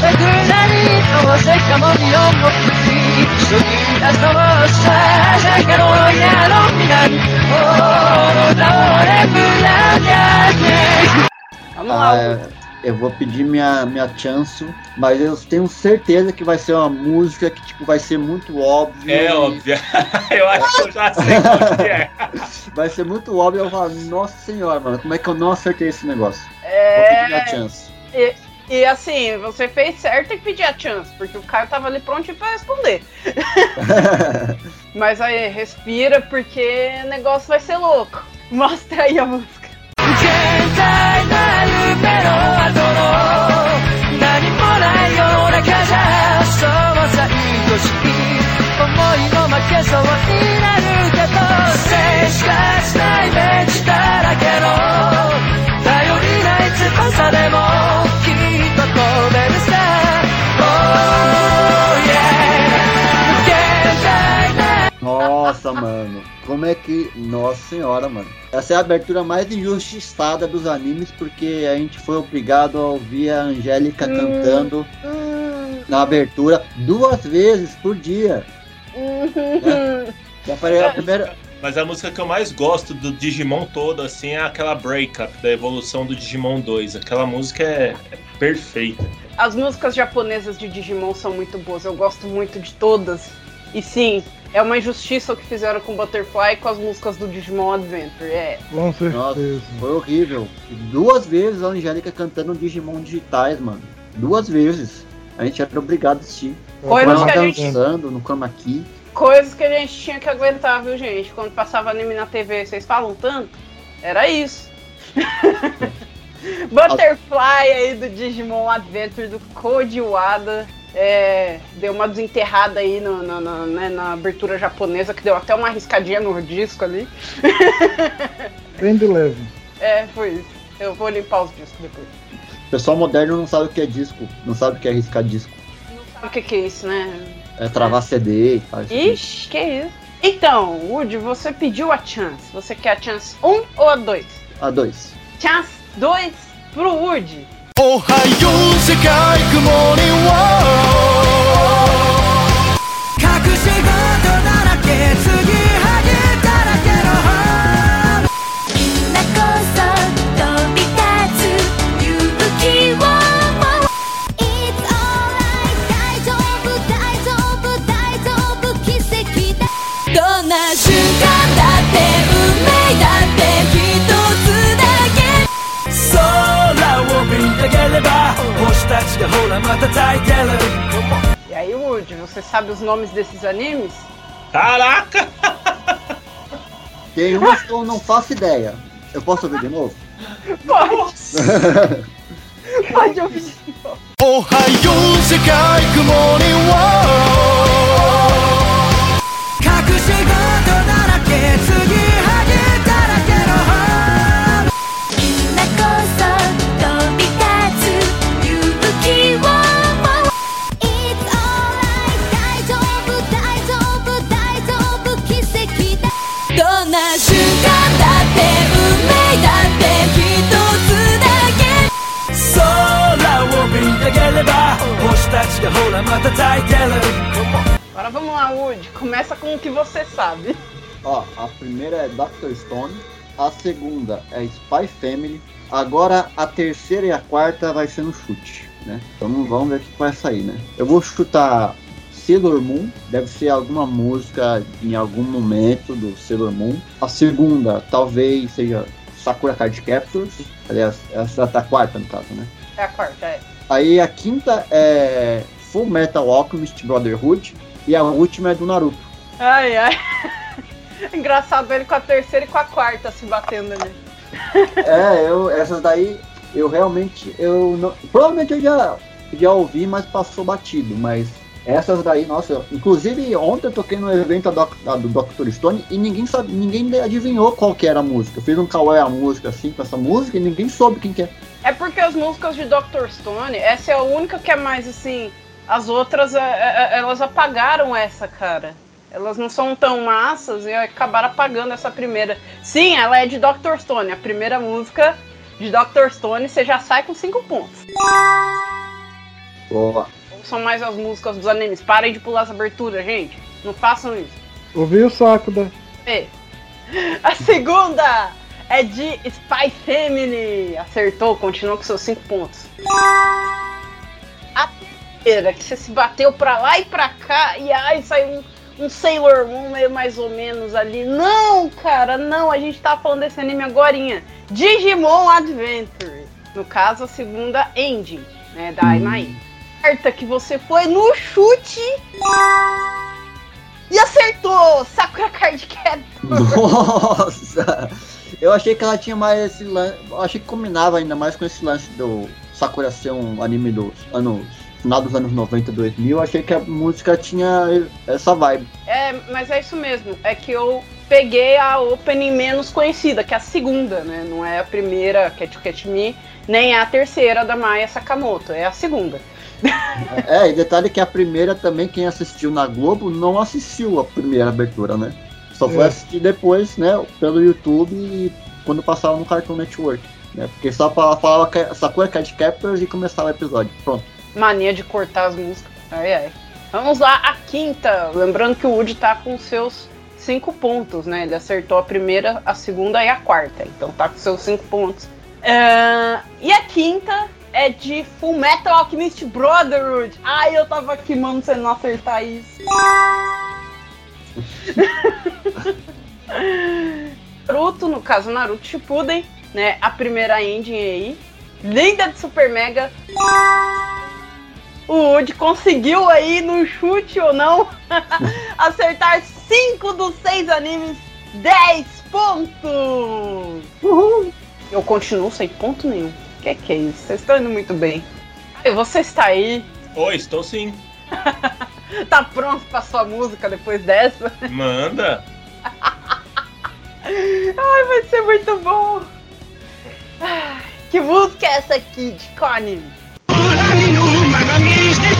Fekülni ahhoz nekem, ami annak tűnik Segít ez a vasság, nekem olajánlom minden. Orrodra repül lányát meg eu vou pedir minha, minha chance, mas eu tenho certeza que vai ser uma música que tipo, vai ser muito óbvia. É e óbvio. Eu acho que eu já sei qual que é. Vai ser muito óbvio. Eu falo, nossa senhora, mano, como é que eu não acertei esse negócio? Vou pedir minha É, chance. e, e assim, você fez certo em pedir a chance, porque o Caio tava ali prontinho pra responder. Mas aí, respira, porque o negócio vai ser louco. Mostra aí a música. そうになるけど静止したイだらけの頼りない翼でもきっと飛べるさ Oh yeah な Nossa, mano. Como é que. Nossa senhora, mano. Essa é a abertura mais injustiçada dos animes, porque a gente foi obrigado a ouvir a Angélica Hum. cantando na abertura duas vezes por dia. Já falei, a primeira. Mas a música que eu mais gosto do Digimon todo, assim, é aquela Breakup, da evolução do Digimon 2. Aquela música é, é perfeita. As músicas japonesas de Digimon são muito boas, eu gosto muito de todas. E sim, é uma injustiça o que fizeram com Butterfly com as músicas do Digimon Adventure. É. Com Nossa, certeza. foi horrível. Duas vezes a Angélica cantando Digimon digitais, mano. Duas vezes. A gente era obrigado a assistir. Coisas que a gente- dançando no chroma key. Coisas que a gente tinha que aguentar, viu, gente? Quando passava anime na TV, vocês falam tanto? Era isso. Butterfly aí do Digimon Adventure do Code Wada. É, deu uma desenterrada aí no- no- no- né, na abertura japonesa, que deu até uma arriscadinha no disco ali. Bem de leve. É, foi isso. Eu vou limpar os discos depois. O pessoal moderno não sabe o que é disco, não sabe o que é riscar disco. Não sabe o que, que é isso, né? É travar CD e tal. Ixi, que isso. Então, Woody, você pediu a chance. Você quer a chance 1 ou a 2? A dois. Chance 2 pro Woody. おはよう世界曇り WOW E aí, Woody, você sabe os nomes desses animes? Caraca! Tem umas que eu não faço ideia. Eu posso ouvir de novo? Pode! Pode ouvir. おは Agora vamos lá, Woody. Começa com o que você sabe. Ó, a primeira é Dr. Stone, a segunda é Spy Family, agora a terceira e a quarta vai ser no chute, né? Então vamos ver o que vai sair, né? Eu vou chutar Sailor Moon, deve ser alguma música em algum momento do Sailor Moon. A segunda talvez seja Sakura Card Captors, aliás, essa tá a quarta no caso, né? É a quarta, é. Aí a quinta é Full Metal Alchemist Brotherhood e a última é do Naruto. Ai, ai. Engraçado ele com a terceira e com a quarta se batendo ali. É, eu, essas daí eu realmente eu não, provavelmente eu já já ouvi, mas passou batido, mas essas daí, nossa, inclusive ontem eu toquei no evento da, Doc- da- do Dr. Stone e ninguém sabe, ninguém adivinhou qual que era a música. Eu fiz um kawaii a música assim com essa música e ninguém soube quem que é. É porque as músicas de Dr. Stone, essa é a única que é mais assim. As outras, é, é, elas apagaram essa, cara. Elas não são tão massas e acabaram apagando essa primeira. Sim, ela é de Dr. Stone. A primeira música de Dr. Stone, você já sai com cinco pontos. Boa. São mais as músicas dos animes. Parem de pular essa abertura, gente. Não façam isso. Ouvi o saco da. E a segunda é de Spy Family. Acertou, continua com seus cinco pontos. A terceira, que você se bateu pra lá e pra cá, e aí saiu um, um Sailor Moon meio mais ou menos ali. Não, cara, não, a gente tá falando desse anime agorinha. Digimon Adventure. No caso, a segunda engine, né, da Imai. Quarta que você foi no chute. E acertou! Sakura Card Captor! Nossa! Eu achei que ela tinha mais esse lance. Eu achei que combinava ainda mais com esse lance do Sakura ser um anime dos anos. Final dos anos 90, 2000. Eu achei que a música tinha essa vibe. É, mas é isso mesmo. É que eu peguei a opening menos conhecida, que é a segunda, né? Não é a primeira, Cat Cat Me, nem é a terceira da Maya Sakamoto, é a segunda. É, e detalhe que a primeira também, quem assistiu na Globo, não assistiu a primeira abertura, né? Só foi É. assistir depois, né? Pelo YouTube e quando passava no Cartoon Network. Né? Porque só falava, Sakura Card Captors e começava o episódio. Pronto. Mania de cortar as músicas. Ai, ai. Vamos lá, a quinta. Lembrando que o Woody tá com seus cinco pontos, né? Ele acertou a primeira, a segunda e a quarta. Então tá com seus cinco pontos. Ah, e a quinta é de Full Metal Alchemist Brotherhood. Ai, eu tava aqui, mano, você não acertar isso. Naruto, no caso Naruto Shippuden, né? A primeira ending aí. Linda de Super Mega. O Woody conseguiu aí, no chute ou não, acertar 5 dos 6 animes, 10 pontos! Uhul! Eu continuo sem ponto nenhum. Que que é isso? Vocês estão indo muito bem. E você está aí? Oi, estou sim. Tá pronto pra sua música depois dessa? Manda. Ai, vai ser muito bom! Que música é essa aqui de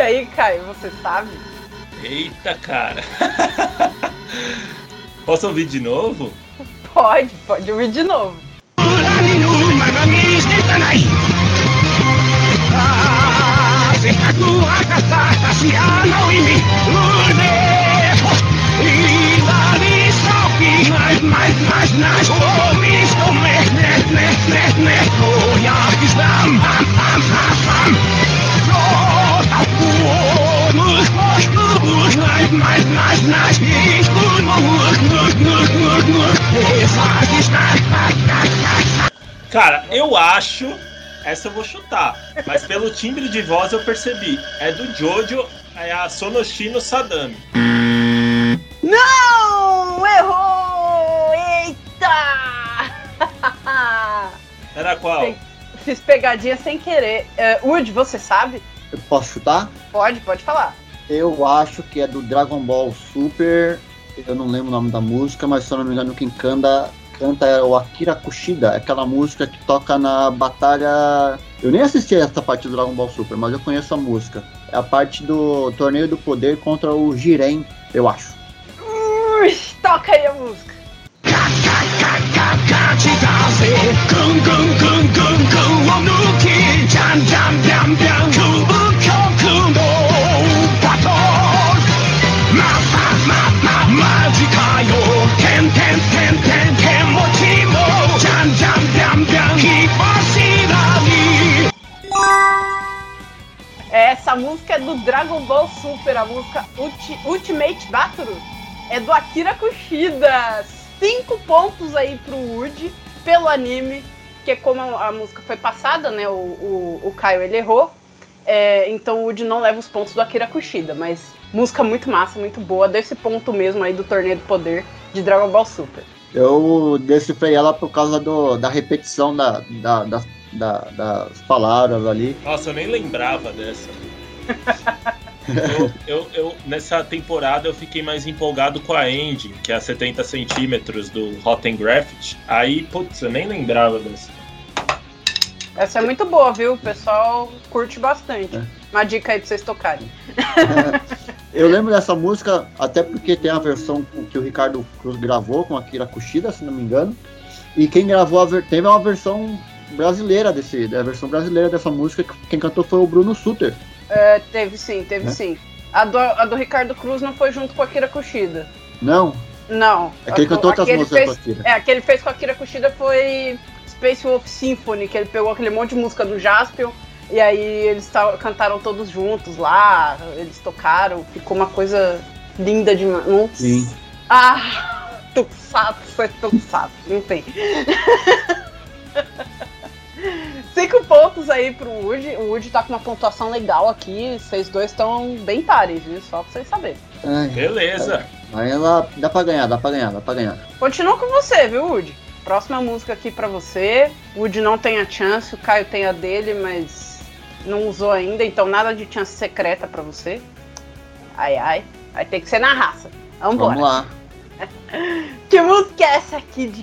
aí, Caio, você sabe? Eita, cara. Posso ouvir de novo? Pode, pode ouvir de novo. Cara, eu acho. Essa eu vou chutar. Mas pelo timbre de voz eu percebi. É do Jojo, é a Sonoshino Sadami. Não! Errou! Eita! Era qual? Fiz pegadinha sem querer. É, Woody, você sabe? Eu posso chutar? Pode, pode falar. Eu acho que é do Dragon Ball Super. Eu não lembro o nome da música, mas se eu não me engano, quem canta, canta é o Akira Kushida, aquela música que toca na batalha. Eu nem assisti essa parte do Dragon Ball Super, mas eu conheço a música. É a parte do Torneio do Poder contra o Jiren, eu acho. Ui, toca aí a música. Essa música é do Dragon Ball Super, a música Ulti- Ultimate Battle é do Akira Kushida. Cinco pontos aí pro Woody pelo anime, que como a, a música foi passada, né? O, o, o Caio ele errou. É, então o Woody não leva os pontos do Akira Kushida, mas música muito massa, muito boa, desse ponto mesmo aí do Torneio do Poder de Dragon Ball Super. Eu decifrei ela por causa do, da repetição da, da, da- da- das palavras ali. Nossa, eu nem lembrava dessa. Eu, eu- eu- nessa temporada eu fiquei mais empolgado com a Ending, que é a 70 centímetros do Rotten Graffiti. Aí, putz, eu nem lembrava dessa. Essa é muito boa, viu? O pessoal curte bastante. É. Uma dica aí pra vocês tocarem. Eu lembro dessa música até porque tem a versão que o Ricardo Cruz gravou com a Kira Kushida, se não me engano. E quem gravou a teve uma versão brasileira desse, da versão brasileira dessa música, que quem cantou foi o Bruno Suter. É, teve sim, teve Né? sim. A do, a do Ricardo Cruz não foi junto com a Akira Kushida. Não, Não. é que ele A- cantou outras aquele músicas fez- com a Kira. É, a que ele fez com a Akira Kushida foi Space Wolf Symphony, que ele pegou aquele monte de música do Jaspion e aí eles ta- cantaram todos juntos lá, eles tocaram, ficou uma coisa linda demais. Nossa. Sim. Ah, Tokusatsu, foi não tem. Cinco pontos aí pro Woody. O Woody tá com uma pontuação legal aqui. Vocês dois estão bem pares, viu? Só pra vocês saberem. Ai, Beleza. aí ela dá pra ganhar, dá pra ganhar, dá pra ganhar. Continua com você, viu, Woody? Próxima música aqui pra você. O Woody não tem a chance, o Caio tem a dele, mas não usou ainda, então nada de chance secreta pra você. Ai, ai. Vai ter que ser na raça. Vambora. Vamos lá. Que música é essa aqui de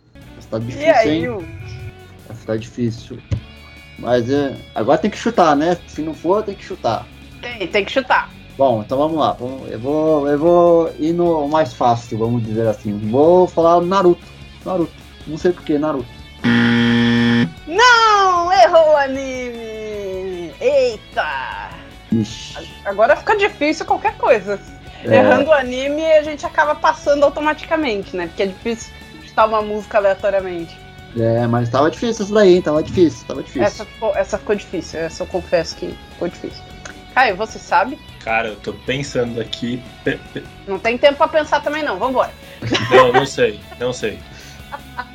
tá E difícil, aí, hein? Tá difícil. Mas é, agora tem que chutar, né? Se não for, tem que chutar. Tem, tem que chutar. Bom, então vamos lá. Eu vou, eu vou ir no mais fácil, vamos dizer assim. Vou falar Naruto. Naruto. Não sei porquê, Naruto. Não! Errou o anime! Eita! Ixi. Agora fica difícil qualquer coisa. É. Errando o anime, a gente acaba passando automaticamente, né? Porque é difícil chutar uma música aleatoriamente. É, mas tava difícil isso daí, hein? Tava difícil, tava difícil. Essa ficou, essa ficou difícil, essa eu confesso que ficou difícil. Caio, você sabe? Cara, eu tô pensando aqui. Não tem tempo pra pensar também não, vambora. Não, não sei, não sei.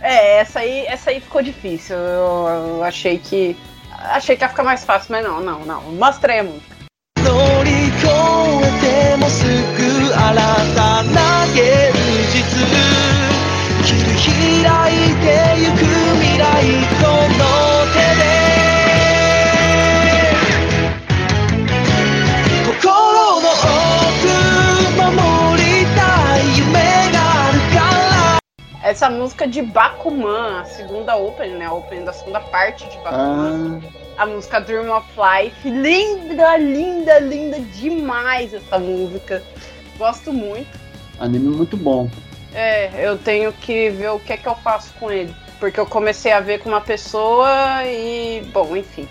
É, essa aí, essa aí ficou difícil. Eu, eu achei que. Achei que ia ficar mais fácil, mas não, não, não. Mostrei a música. 乗り越えてもすぐ新たな現実切り開いてゆく未来この手で心の奥守りたい夢があるから Essa música de Bakuman, a segunda opening, né? A opening da segunda parte de Bakuman. Ah, A música Dream of Life. Linda, linda, linda demais essa música. Gosto muito. anime muito bom. É, eu tenho que ver o que é que eu faço com ele. Porque eu comecei a ver com uma pessoa e. Bom, enfim.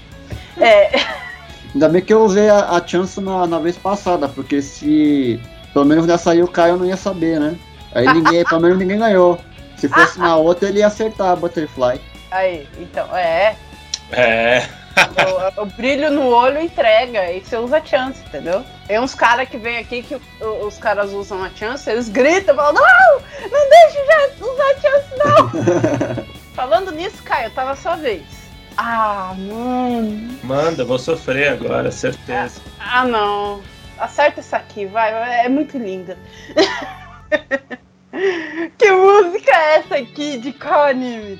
É, Ainda bem que eu usei a, a chance na, na vez passada, porque se pelo menos nessa aí o Caio não ia saber, né? Aí ninguém, pelo menos ninguém ganhou. Se fosse na outra, ele ia acertar a Butterfly. aí, então, é. É. O, o brilho no olho entrega, e você usa a chance, entendeu? Tem uns caras que vêm aqui que o- os caras usam a chance, eles gritam, falam, não, não deixe já usar a chance, não! Falando nisso, Caio, tava sua vez. Ah, mano. Manda, vou sofrer agora, certeza. Ah, não. Acerta essa aqui, vai. É muito linda. que música é essa aqui de qual anime?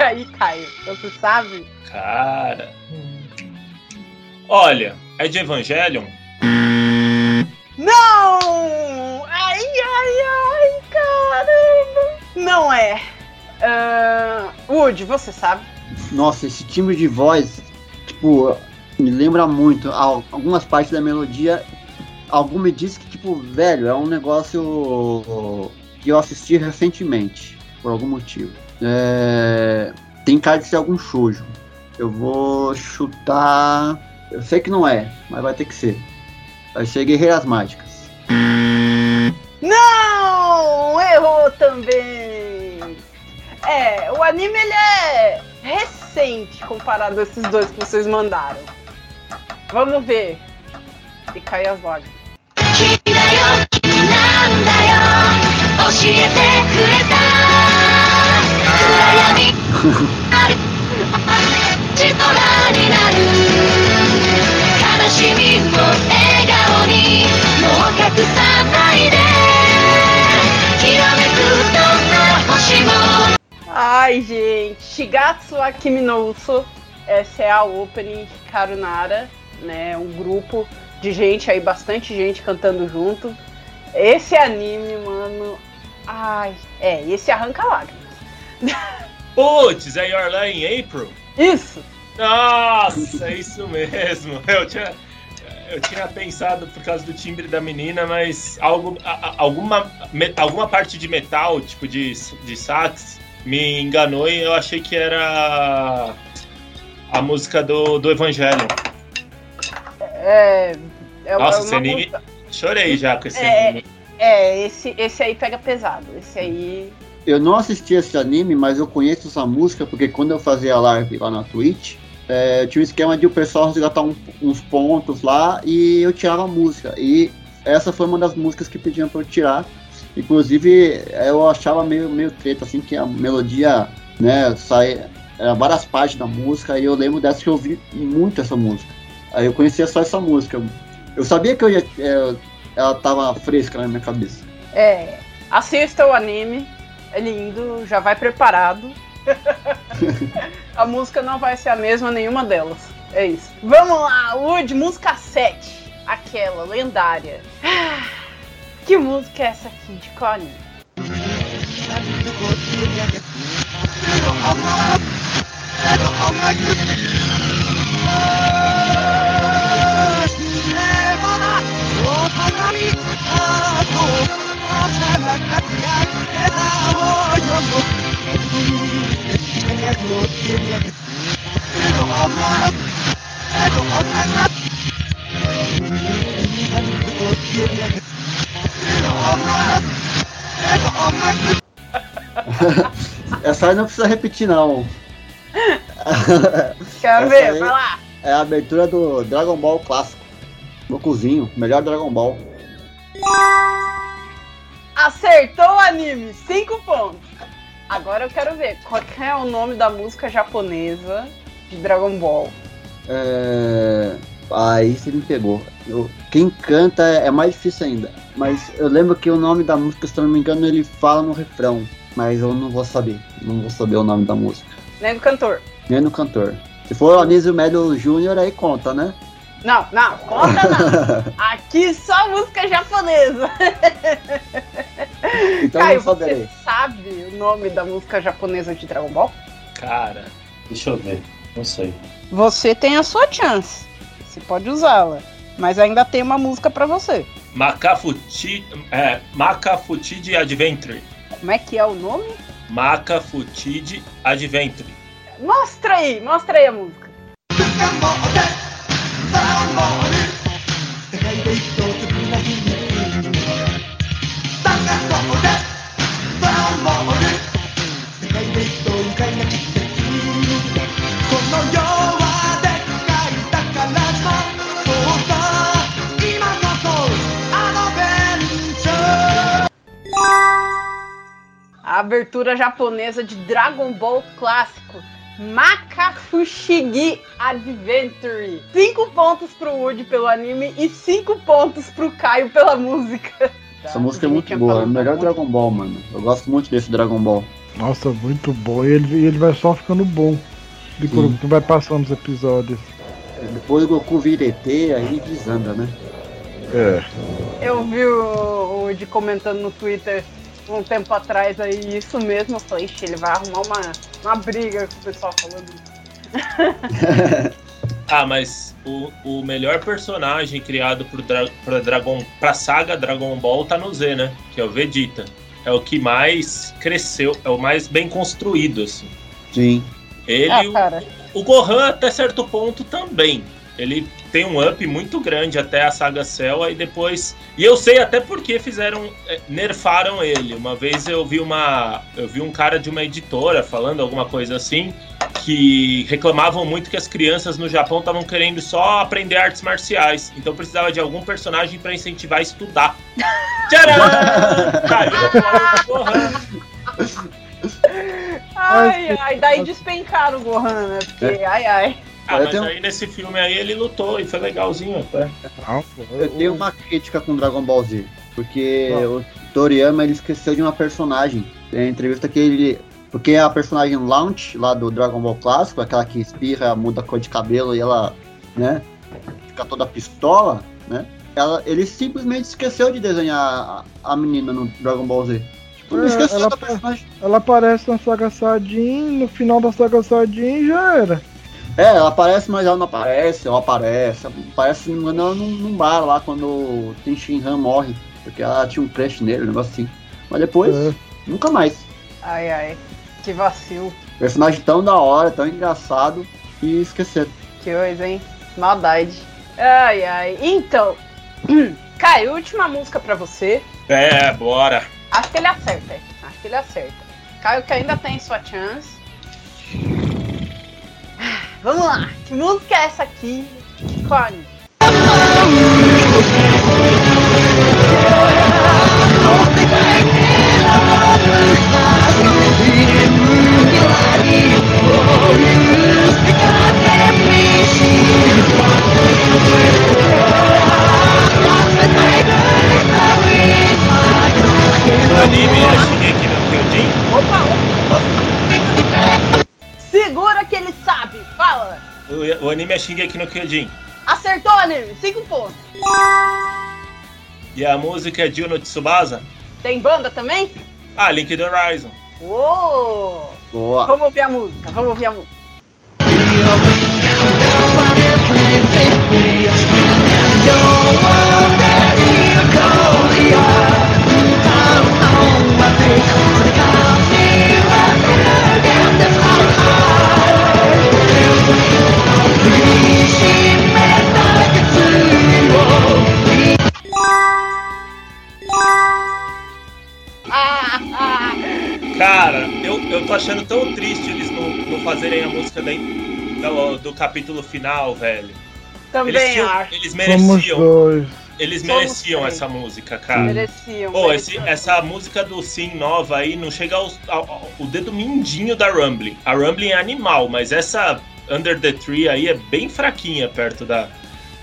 aí, Caio, você sabe? Cara. Olha, é de Evangelion? Não! Ai, ai, ai, caramba! Não é. Ah, Wood, você sabe? Nossa, esse timbre de voz, tipo, me lembra muito. Al- Algumas partes da melodia, algum me diz que, tipo, velho, é um negócio que eu assisti recentemente, por algum motivo. É, tem cara de ser algum shoujo. Eu vou chutar. Eu sei que não é, mas vai ter que ser. Vai ser Guerreiras Mágicas. Não! Errou também! É, o anime ele é recente comparado a esses dois que vocês mandaram. Vamos ver. E cai as lágrimas. Kimi Ai, gente, Shigatsu Akimi no Uso. Essa é a opening Karunara, né? Um grupo de gente aí, bastante gente cantando junto. Esse anime, mano. Ai, é, esse arranca lágrimas. Putz, é Your Lie in April? Isso! Nossa, é isso mesmo. Eu tinha, eu tinha pensado por causa do timbre da menina, mas algo, a- alguma, me- alguma parte de metal, tipo de, de sax, me enganou e eu achei que era a música do, do Evangelho. É. é Nossa, anime. música- Chorei já com esse É. anime. É, esse, esse aí pega pesado. Esse aí. Eu não assisti esse anime, mas eu conheço essa música porque quando eu fazia live lá na Twitch, é, tinha um esquema de o pessoal resgatar um- uns pontos lá e eu tirava a música. E essa foi uma das músicas que pediam pra eu tirar. Inclusive, eu achava meio, meio treta, assim, que a melodia, né, sai. Era várias partes da música e eu lembro dessa que eu ouvi muito essa música. Aí eu conhecia só essa música. Eu sabia que eu ia, é, ela tava fresca na minha cabeça. É. Assista o anime. É lindo, já vai preparado. a música não vai ser a mesma nenhuma delas. É isso. Vamos lá, Wood, música 7. Aquela, lendária. Que música é essa aqui? De anime? Essa aí não precisa repetir, não. Quero ver, vai lá. É a abertura do Dragon Ball clássico. No cozinho, melhor Dragon Ball. Acertou o anime, 5 pontos. Agora eu quero ver qual que é o nome da música japonesa de Dragon Ball. É... Aí você me pegou. Eu- Quem canta é mais difícil ainda. Mas eu lembro que o nome da música, se eu não me engano, ele fala no refrão. Mas eu não vou saber. Não vou saber o nome da música. Nem do cantor. Nem no cantor. Se for o Anísio Melo Júnior, aí conta, né? Não, não, conta não. Aqui só música japonesa. Então Caio, você sabe o nome da música japonesa de Dragon Ball? Cara, deixa eu ver. Não sei. Você tem a sua chance. Você pode usá-la. Mas ainda tem uma música pra você. Macafuti. É, Macafutide Adventure. Como é que é o nome? Macafutide Adventure. Mostra aí, mostra aí a música. A abertura japonesa de Dragon Ball clássico. Makafushigi Adventure. 5 pontos pro Woody pelo anime e 5 pontos pro Caio pela música. Essa música é muito boa. É o falado melhor muito. Dragon Ball, mano. Eu gosto muito desse Dragon Ball. Nossa, muito bom. E ele, ele vai só ficando bom. De quando vai passando os episódios. Depois o Goku vira ET, aí desanda, né? É. Eu vi o o Woody comentando no Twitter um tempo atrás aí, isso mesmo. Eu falei, "Ixi, ele vai arrumar uma, uma briga com o pessoal falando isso. Ah, mas o, o melhor personagem criado pro Dra pra, Dragon, pra saga Dragon Ball tá no Z, né? Que é o Vegeta. É o que mais cresceu, é o mais bem construído, assim. Sim. Ele Ah, o- cara. O Gohan, até certo ponto, também. Ele tem um up muito grande até a saga Cell, aí depois. E eu sei até porque fizeram. eh, nerfaram ele. Uma vez eu vi uma. Eu vi um cara de uma editora falando alguma coisa assim. Que reclamavam muito que as crianças no Japão estavam querendo só aprender artes marciais. Então precisava de algum personagem pra incentivar a estudar. Tcharam! Caiu fora o Gohan. Ai, ai, daí despencaram o Gohan, né? Porque, ai, ai. Ah, Eu mas tenho- aí nesse filme aí ele lutou e foi legalzinho até. Não, pô, Eu tenho uma crítica com Dragon Ball Z. Porque o Toriyama ele esqueceu de uma personagem. Tem a entrevista que ele. Porque a personagem Launch, lá do Dragon Ball clássico, aquela que espirra, muda a cor de cabelo e ela, né, fica toda pistola, né? Ela, ele simplesmente esqueceu de desenhar a, a menina no Dragon Ball Z. Tipo, ele É, esqueceu ela da pa- personagem. Ela aparece na saga Saiyajin, no final da saga Saiyajin já era. É, ela aparece, mas ela não aparece, ou aparece. Aparece, se não me engano, ela num, num bar lá quando o Ten Shinhan morre. Porque ela tinha um crush nele, um negócio assim. Mas depois, É. nunca mais. Ai, ai. Que vacilo. Personagem tão da hora, tão engraçado e esqueceram. Que coisa, hein? Maldade. Ai, ai. Então, Caio, última música pra você. É, bora. Acho que ele acerta. hein? Acho que ele acerta. Caio que ainda tem sua chance. Vamos lá. Que música é essa aqui? Anime é Shingeki no Kyojin. Opa, opa. O, anime é Shingeki no Kyojin. Acertou, anime. Cinco pontos. E a música é Juno Tsubasa. Tem banda também? Ah, Link do Horizon. Uou! Boa. Vamos ouvir a música. Vamos ouvir a música. Cara, eu, eu tô achando tão triste eles não, não fazerem a música da, do, do capítulo final, velho. Eles, Também tinham- acho. eles Somos mereciam, dois. eles Somos mereciam três. essa música, cara. Mereciam. Pô, esse- mereciam. essa música do Sim nova aí não chega aos- ao, ao- o dedo mindinho da Rumbling. A Rumbling é animal, mas essa Under the Tree aí é bem fraquinha perto da,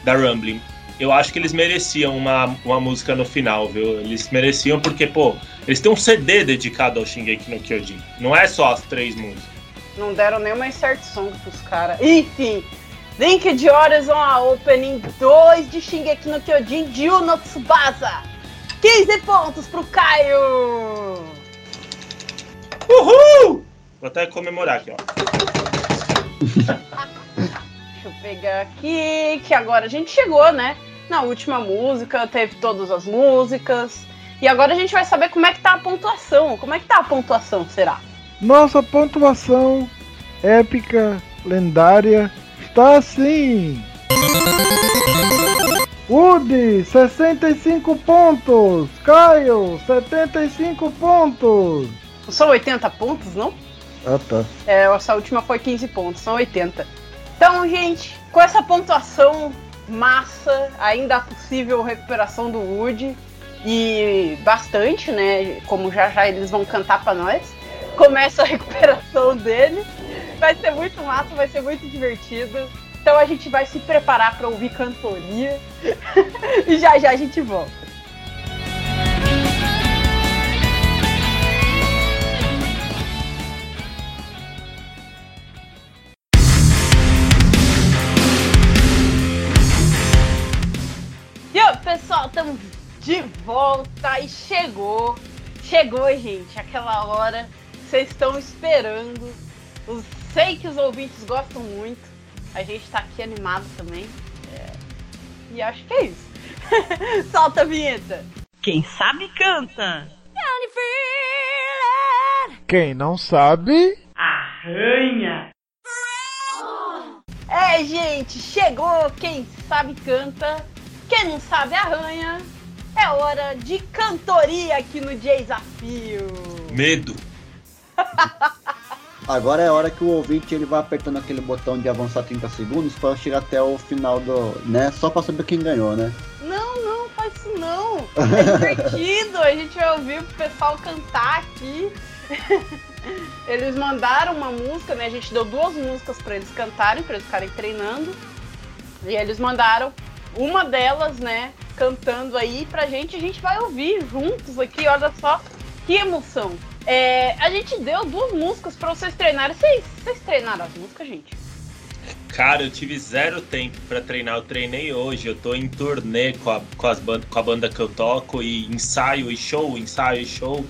da Rumbling. Eu acho que eles mereciam uma, uma música no final, viu? Eles mereciam porque, pô, eles têm um CD dedicado ao Shingeki no Kyojin. Não é só as três músicas. Não deram nenhuma insert song pros caras. Enfim, Link de Horizon, a Opening 2 de Shingeki no Kyojin, Juno Tsubasa. 15 pontos pro Caio. Uhul! Vou até comemorar aqui, ó. Deixa eu pegar aqui, que agora a gente chegou, né? Na última música, teve todas as músicas. E agora a gente vai saber como é que tá a pontuação. Como é que tá a pontuação, será? Nossa pontuação épica, lendária, está assim. Woody, 65 pontos. Caio, 75 pontos. São 80 pontos, não? Ah, tá. É, essa última foi 15 pontos, são 80. Então, gente, com essa pontuação massa, ainda há possível recuperação do Woody. E bastante, né? Como já já eles vão cantar pra nós. Começa a recuperação dele. Vai ser muito massa, vai ser muito divertido. Então a gente vai se preparar pra ouvir cantoria. e já já a gente volta. E pessoal, estamos de volta e chegou. Chegou, gente, aquela hora que vocês estão esperando. Eu sei que os ouvintes gostam muito. A gente tá aqui animado também. É, E acho que é isso. Solta a vinheta. Quem sabe canta. Quem não sabe, Arranha. É, gente, chegou. Quem sabe canta. Quem não sabe arranha. É hora de cantoria aqui no Desafio. Medo. Agora é a hora que o ouvinte ele vai apertando aquele botão de avançar 30 segundos para chegar até o final do. né? Só para saber quem ganhou, né? Não, não, faz isso não. É divertido. A gente vai ouvir o pessoal cantar aqui. Eles mandaram uma música, né? A gente deu duas músicas pra eles cantarem, pra eles ficarem treinando. E eles mandaram uma delas, né? Cantando aí pra gente. A gente vai ouvir juntos aqui. Olha só que emoção. É, a gente deu duas músicas pra vocês treinarem. Vocês, vocês treinaram as músicas, gente? Cara, eu tive zero tempo pra treinar. Eu treinei hoje. Eu tô em turnê com a, com as band, com a banda que eu toco e ensaio e show, ensaio e show.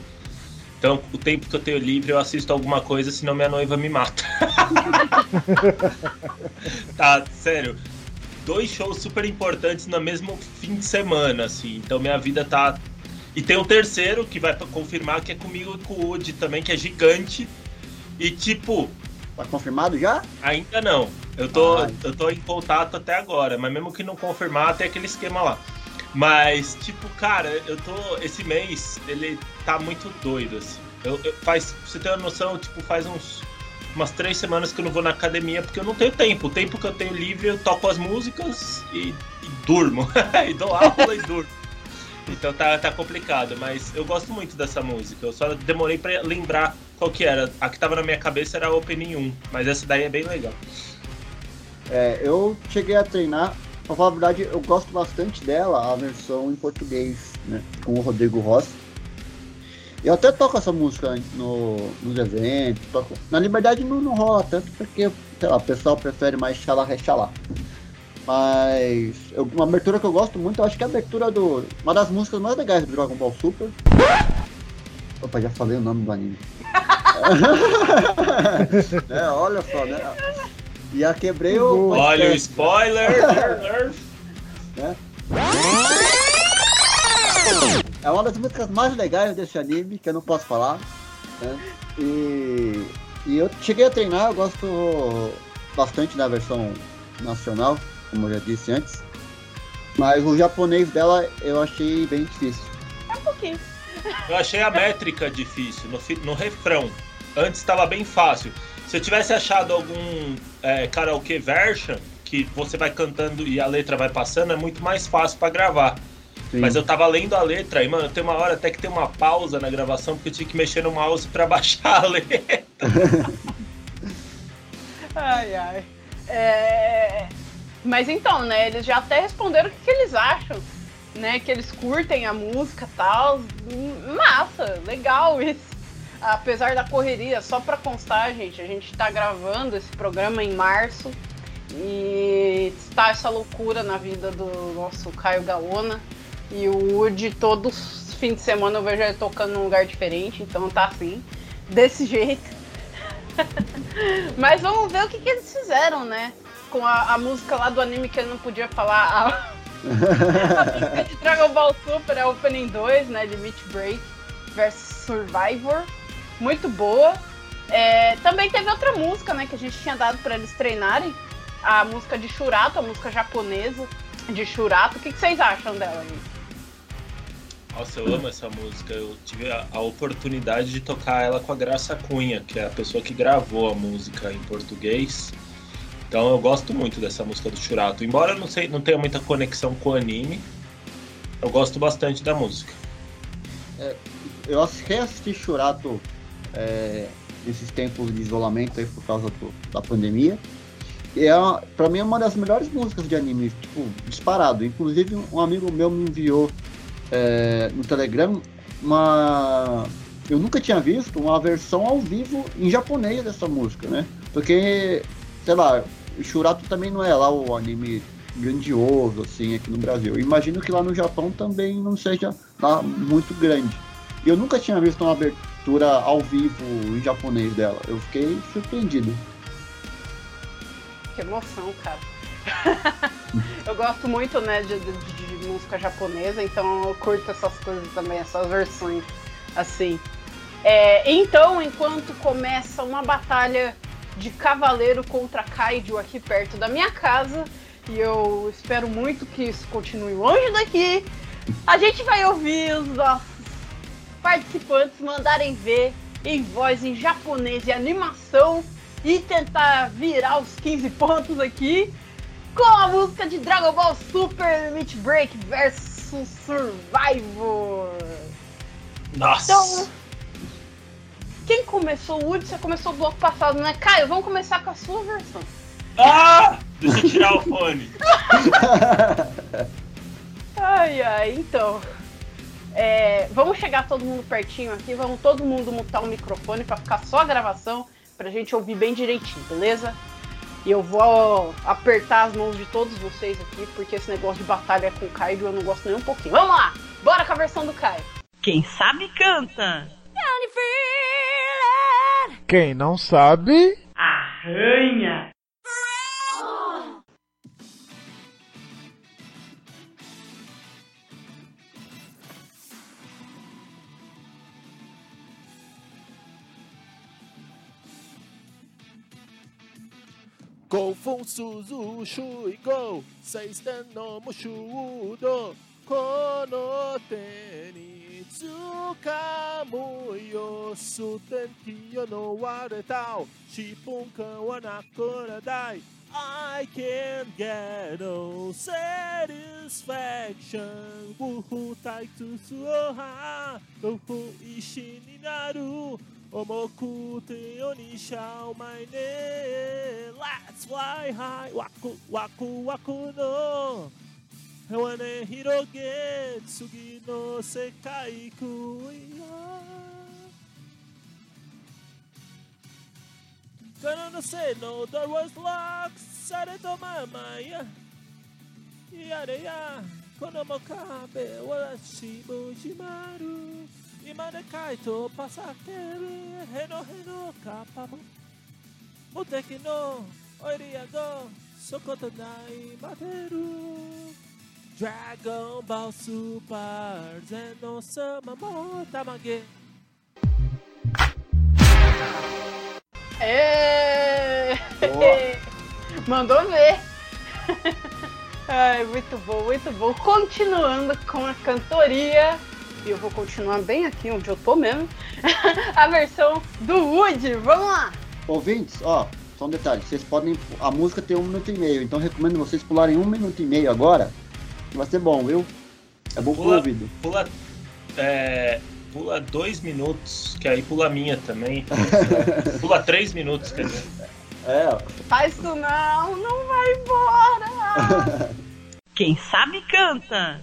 Então, o tempo que eu tenho livre, eu assisto alguma coisa, senão minha noiva me mata. tá, sério. Dois shows super importantes no mesmo fim de semana, assim. Então, minha vida tá. E tem um terceiro que vai confirmar que é comigo e com o Woody também, que é gigante. E, tipo, Tá confirmado já? Ainda não. Eu tô, Ai. eu tô em contato até agora, mas mesmo que não confirmar, tem aquele esquema lá. Mas, tipo, cara, eu tô. Esse mês, ele tá muito doido, assim. Eu, eu- faz, pra você ter uma noção, tipo, faz uns. Umas três semanas que eu não vou na academia porque eu não tenho tempo. O tempo que eu tenho livre, eu toco as músicas e, e durmo. e dou aula e durmo. Então tá, tá complicado, mas eu gosto muito dessa música. Eu só demorei pra lembrar qual que era. A que tava na minha cabeça era a Opening 1, mas essa daí é bem legal. É, eu cheguei a treinar, pra falar a verdade, eu gosto bastante dela, a versão em português, né? Com o Rodrigo Rossi. Eu até toco essa música no, nos eventos, toco. Na liberdade não, não rola tanto porque, sei lá, o pessoal prefere mais xalá rexalá. Mas eu- uma abertura que eu gosto muito, eu acho que é a abertura do. Uma das músicas mais legais do Dragon Ball Super. Opa, já falei o nome do anime. é, olha só, né? Já quebrei o. Olha o spoiler! É uma das músicas mais legais desse anime, que eu não posso falar. né? E, e eu cheguei a treinar, eu gosto bastante da versão nacional, como eu já disse antes. Mas o japonês dela eu achei bem difícil. É um pouquinho. Eu achei a métrica difícil no, no refrão. Antes estava bem fácil. Se eu tivesse achado algum é, karaoke version, que você vai cantando e a letra vai passando, é muito mais fácil para gravar. Sim. Mas eu tava lendo a letra e, mano, tem uma hora até que tem uma pausa na gravação porque eu tinha que mexer no mouse pra baixar a letra. Ai, ai. É... Mas então, né, eles já até responderam o que, que eles acham, né? Que eles curtem a música e tal. Massa, legal isso. Apesar da correria, só pra constar, gente, a gente tá gravando esse programa em março e está essa loucura na vida do nosso Caio Gaona. E o Woody, todos os fins de semana eu vejo ele tocando num lugar diferente, então tá assim, desse jeito. Mas vamos ver o que, que eles fizeram, né? Com a, a música lá do anime que ele não podia falar. A, a de Dragon Ball Super é Opening 2, né? Limit Break versus Survivor. Muito boa. É, também teve outra música, né? Que a gente tinha dado pra eles treinarem. A música de Shurato, a música japonesa de Shurato. O que, que vocês acham dela, gente? Nossa, eu amo essa música. Eu tive a, a oportunidade de tocar ela com a Graça Cunha, que é a pessoa que gravou a música em português. Então eu gosto muito dessa música do Churato. Embora eu não, sei, não tenha muita conexão com o anime, eu gosto bastante da música. Eu ass- reassisti Churato é, nesses tempos de isolamento aí por causa do- da pandemia. E é, uma- pra mim é uma das melhores músicas de anime, tipo, disparado. Inclusive um amigo meu me enviou é, no Telegram uma. Eu nunca tinha visto uma versão ao vivo em japonês dessa música, né? Porque, sei lá, o Churato também não é lá o anime grandioso, assim, aqui no Brasil. Eu imagino que lá no Japão também não seja lá muito grande. Eu nunca tinha visto uma abertura ao vivo em japonês dela. Eu fiquei surpreendido. Que emoção, cara. eu gosto muito, né, de, de- de música japonesa, então eu curto essas coisas também, essas versões assim. É, então, enquanto começa uma batalha de cavaleiro contra kaiju aqui perto da minha casa, e eu espero muito que isso continue longe daqui, a gente vai ouvir os nossos participantes mandarem ver em voz em japonês e animação e tentar virar os 15 pontos aqui com a música de Dragon Ball Super Limit Break versus Survivor. Nossa! Então, quem começou o Woody? Você começou o bloco passado, né? Caio, vamos começar com a sua versão. Ah! Deixa eu tirar o fone. Ai, ai, então. é, vamos chegar todo mundo pertinho aqui, vamos todo mundo mutar o microfone pra ficar só a gravação, pra gente ouvir bem direitinho, beleza? E eu vou apertar as mãos de todos vocês aqui, porque esse negócio de batalha com o Caio eu não gosto nem um pouquinho. Vamos lá! Bora com a versão do Caio. Quem sabe canta. 何 Quem não sabe, Arranha. Go for Suzu Shui もシュ善の無臭度この手に掴むよステンティオのレタたシポンカワナコラダイ I can't get no satisfaction. 不体通すおは不意志になる Omoku te onishao my name Let's fly high. Waku waku waku no. Hewane hiroge Tsugi no sekai kuya Gonna no say no door was locked Sare to mamaya Yare ya Kono mo kabe Warashi bushimaru 今でカイトパサケルヘノヘノカパモ無敵のオイリアゴそことない待てるドラゴンボールスーパーゼノ様もたまげ Ê! Boa. Mandou ver. Ai, muito bom, muito bom. Continuando com a cantoria. e eu vou continuar bem aqui onde eu tô mesmo. a versão do Woody. Vamos lá. Ouvintes, ó, só um detalhe, vocês podem. A música tem um minuto e meio, então recomendo vocês pularem um minuto e meio agora. que Vai ser bom, viu? É bom pro Pula, ouvido. pula, é, pula dois minutos, que aí pula a minha também. pula três minutos, quer dizer. É, ó. Faz isso não, não vai embora. Quem sabe canta.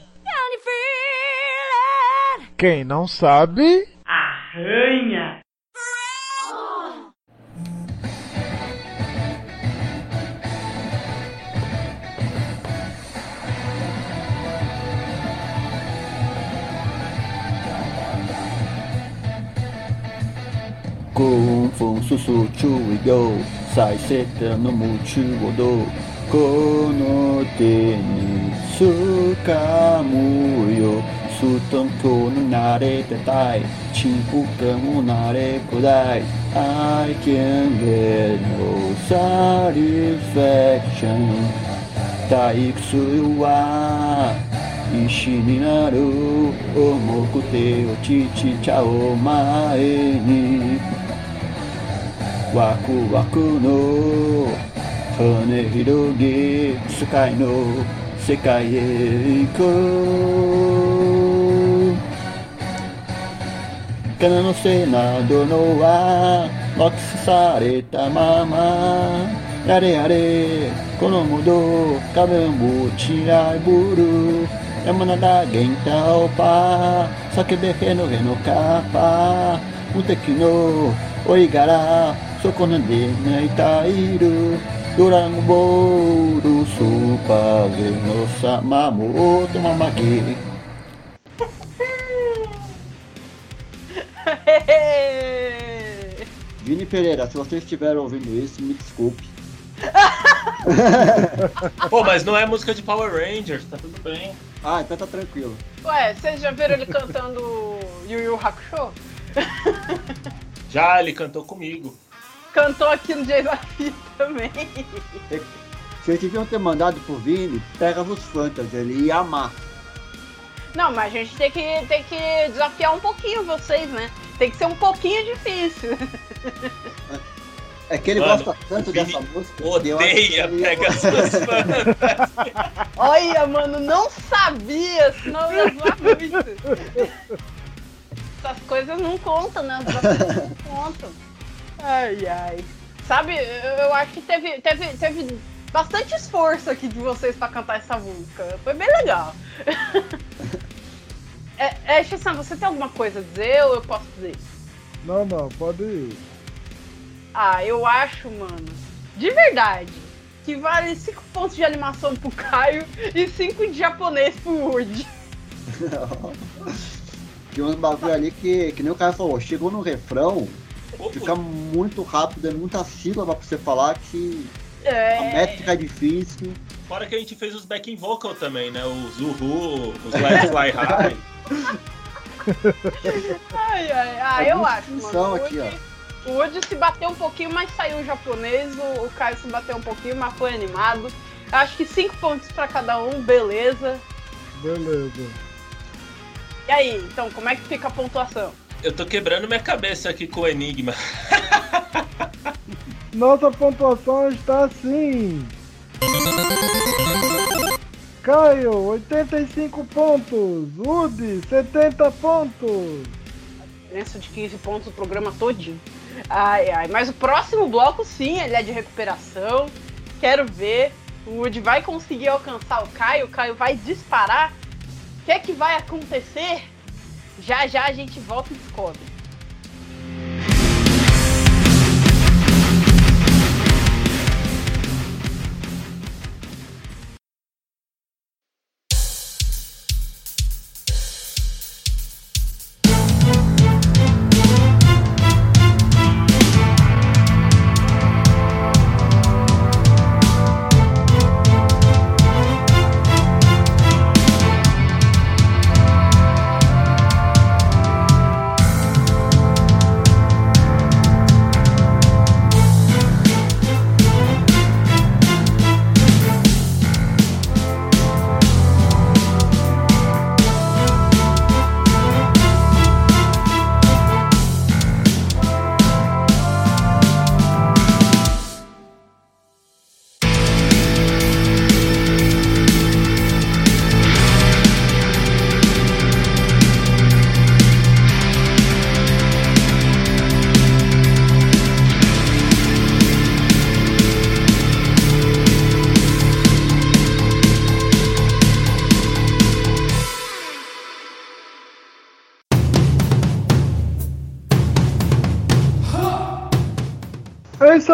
Quem não sabe, Arranha. Kung Fu Susu Chui Go Sai Seta no Muchu Odo Kono te ni Sukamu yo Suton ko no narete tai Chinpuka mo nare kodai I can get no satisfaction 退屈は石になる重くて落ちちゃう前にワクワクの羽広げスカイの世界へ行こう金のせなどのはロックスされたまま。やれやれこのムド壁もちらぶる。山灘玄太パ叫べへのへのカッパ無敵の追い柄そこなんで泣いたいるドラゴンボールスーパーゼノ様もとままき Vini Pereira, se você estiver ouvindo isso, me desculpe. Pô, mas não é música de Power Rangers, tá tudo bem. Ah, então tá tranquilo. Ué, vocês já viram ele cantando Yu Yu Hakusho? Já ele cantou comigo. Cantou aqui no Desafio também. Vocês deviam ter mandado pro Vini Pegasus Fantasy, ele ia amar. Não, mas a gente tem que, tem que desafiar um pouquinho vocês, né? Tem que ser um pouquinho difícil. É que ele Mano, gosta tanto dessa música. Odeia ele ia- Pegasus Fantasy. Olha, mano, não sabia, senão eu ia zoar muito. Essas coisas não contam, né? Não contam. Ai, ai. Sabe, eu eu acho que teve, teve, teve bastante esforço aqui de vocês pra cantar essa música. Foi bem legal. É, é você tem alguma coisa a dizer ou eu posso dizer? não, não, pode ir. Ah, eu acho, mano, de verdade, que vale 5 pontos de animação pro Caio e 5 de japonês pro Woody. Tinha uns bagulho ali que, que nem o cara falou, chegou no refrão, Pô, fica muito rápido, é muita sílaba pra você falar que a É, métrica é difícil. Fora que a gente fez os backing vocal também, né? Os Uhu, os Let's Fly High. ai, ai, ah, É eu acho, mano. O aqui, Woody, o Woody se bateu um pouquinho, mas saiu japonês. O, o Caio se bateu um pouquinho, mas foi animado. Acho que cinco pontos pra cada um, beleza. Beleza. E aí, então, como é que fica a pontuação? Eu tô quebrando minha cabeça aqui com o Enigma. Nossa pontuação está assim. Caio, 85 pontos. Woody, 70 pontos. Diferença de 15 pontos o programa todinho. Ai, ai. Mas o próximo bloco, sim, ele é de recuperação. Quero ver. O Woody vai conseguir alcançar o Caio. O Caio vai disparar. O que é que vai acontecer? Já já a gente volta e descobre.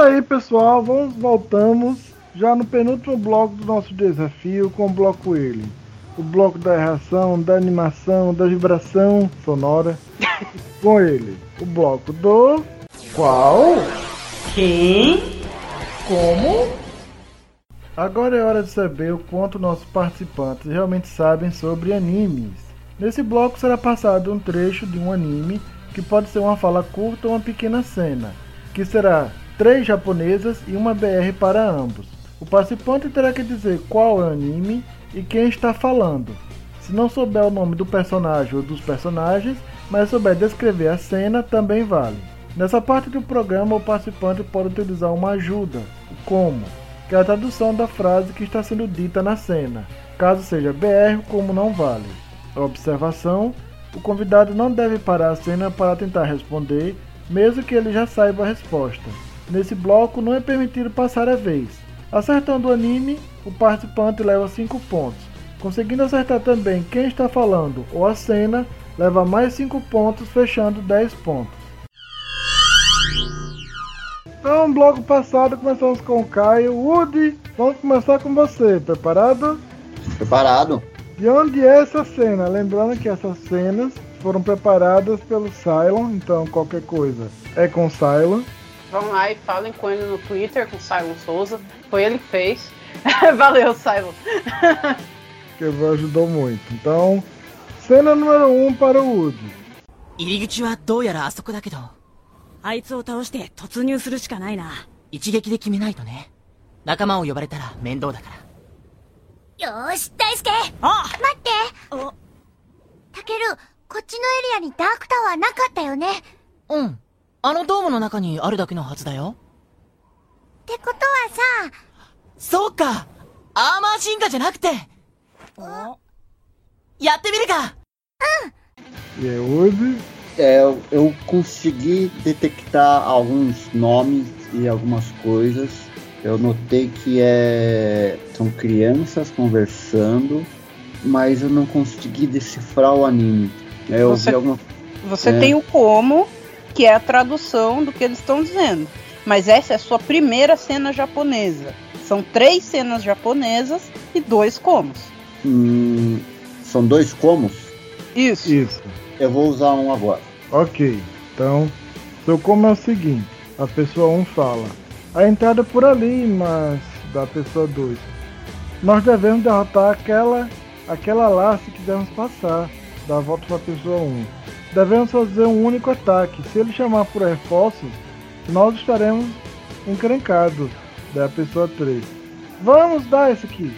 Aí, pessoal. Vamos voltamos já no penúltimo bloco do nosso desafio com o bloco ele. O bloco da reação, da animação, da vibração sonora. com ele. O bloco do. Qual? Quem? Como? Agora é hora de saber o quanto nossos participantes realmente sabem sobre animes. Nesse bloco será passado um trecho de um anime que pode ser uma fala curta ou uma pequena cena, que será três japonesas e uma BR para ambos. O participante terá que dizer qual é o anime e quem está falando. Se não souber o nome do personagem ou dos personagens, mas souber descrever a cena, também vale. Nessa parte do programa, o participante pode utilizar uma ajuda, como, que é a tradução da frase que está sendo dita na cena. Caso seja BR, como não vale. Observação: o convidado não deve parar a cena para tentar responder, mesmo que ele já saiba a resposta. Nesse bloco, não é permitido passar a vez. Acertando o anime, o participante leva 5 pontos. Conseguindo acertar também quem está falando ou a cena, leva mais 5 pontos, fechando 10 pontos. Então, bloco passado, começamos com o Caio. Woody, vamos começar com você. Preparado? Preparado? De onde é essa cena? Lembrando que essas cenas foram preparadas pelo Cylon, então qualquer coisa é com Cylon vão lá e falem com ele no Twitter, com o Simon Souza. Foi ele que fez. Valeu, Simon. que ajudou muito. Então, cena número 1 um para o Woody. 入り口はどうやらあそこだけどあいつを倒して突入するしかないな一撃で決めないとね仲間を呼ばれたら面倒だからよし大輔あ待ってあタケルこっちのエリアにダークタワーなかったよねうんあのドームの中にあるだけのはずだよてことはさ、そうかアーマー進化じゃなくてやってみるか E aí, Woody? É, eu- eu consegui detectar alguns nomes e algumas coisas. Eu notei que é, são crianças conversando, mas eu não consegui decifrar o anime. É, eu Você- vi alguma Você É. tem o como, que é a tradução do que eles estão dizendo. Mas essa é a sua primeira cena japonesa. São três cenas japonesas e dois comos. Hum, são dois comos? Isso. Isso. Eu vou usar um agora. Ok, então, seu como é o seguinte: a pessoa 1 fala, a entrada é por ali, mas da pessoa 2, nós devemos derrotar aquela, aquela lá se quisermos passar. Dá a volta para a pessoa 1. Devemos fazer um único ataque. Se ele chamar por reforços, nós estaremos encrencados. Daí a pessoa 3. Vamos dar esse aqui.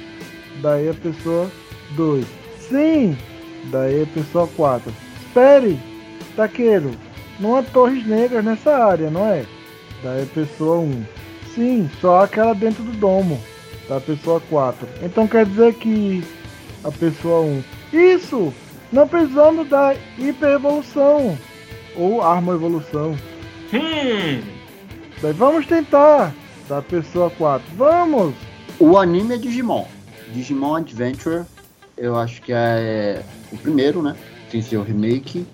Daí a pessoa 2. Sim! Daí a pessoa 4. Espere! Taqueiro, não há torres negras nessa área, não é? Daí a pessoa 1. Sim, só aquela dentro do domo. Da pessoa 4. Então quer dizer que a pessoa 1. Isso! Não precisamos da hiper-evolução. Ou arma evolução. Hum, Daí vamos tentar. Da pessoa 4. Vamos! O anime é Digimon. Digimon Adventure, eu acho que é o primeiro, né? Sem ser o remake.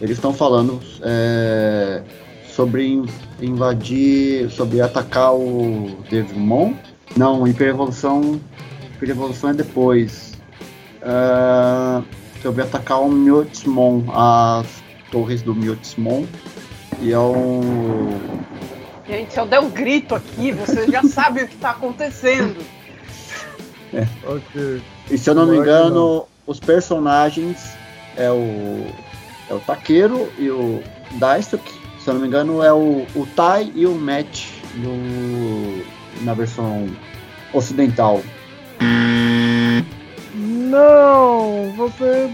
Eles estão falando é, sobre in- invadir, sobre atacar o Devilmon. Não, Hiper-Evolução. Hiper-Evolução é depois. É, sobre atacar o Myotismon, as torres do Myotismon. E é o. Gente, se eu der um grito aqui, você já sabe o que tá acontecendo. Ok. E se eu não me que engano, os personagens é o. É o Takeru e o Daisuke. Se eu não me engano, é o, o Tai e o Matt no, na versão ocidental. Não! Você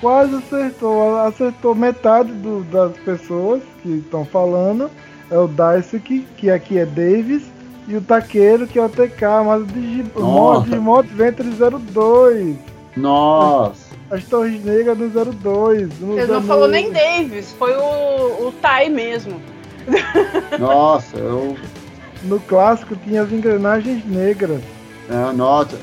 quase acertou. Acertou metade do- das pessoas que estão falando. É o Daisuke, que aqui é Davis, e o Taqueiro, que é o TK, mas o Digimon, Nossa. Digimon Adventure 02. Nossa! As Torres Negras no 02. nos Ele não falou nem Davis, foi o, o Tai mesmo. Nossa, eu. No clássico tinha as engrenagens negras. É, nota.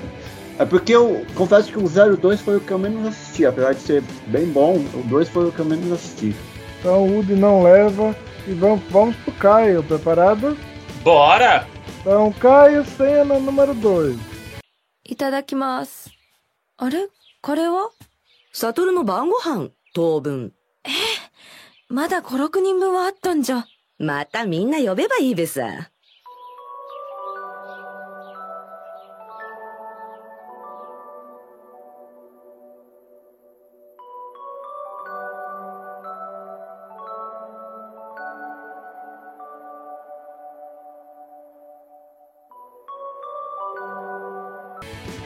É porque eu confesso que o 02 foi o que eu menos assisti. Apesar de ser bem bom, o 2 foi o que eu menos assisti. Então o Woody não leva. E vamos, vamos pro Caio. Preparado? bora! Então, Caio, cena número 2. いただきます。あれこれはサトルの晩ご飯、当分。えまだ5、6人分はあったんじゃ。またみんな呼べばいいべさ。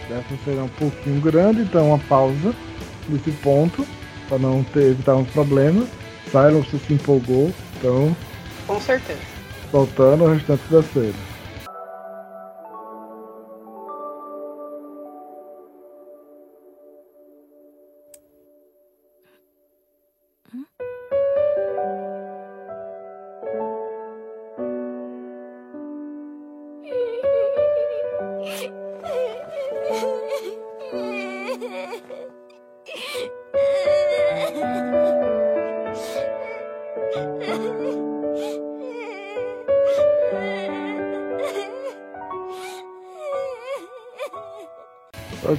Dessa será um pouquinho grande, então uma pausa nesse ponto, para não ter, evitar uns problemas. Silon você se empolgou, então Com certeza. soltando o restante da cena.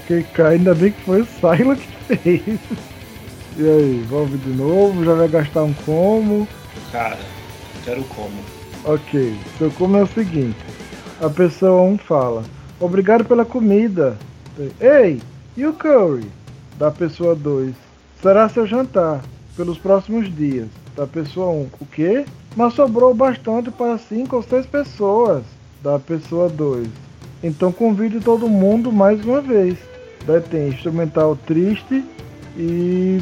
Ok, cara, ainda bem que foi o Silon que fez. E aí, vamos de novo? Já vai gastar um como? Cara, quero como. Ok, seu como é o seguinte: a pessoa 1 fala, obrigado pela comida. Ei, e o curry? Da pessoa 2, será seu jantar pelos próximos dias. Da pessoa 1, o quê? Mas sobrou bastante para 5 ou 6 pessoas. Da pessoa 2, então convide todo mundo mais uma vez. Daí tem instrumental triste e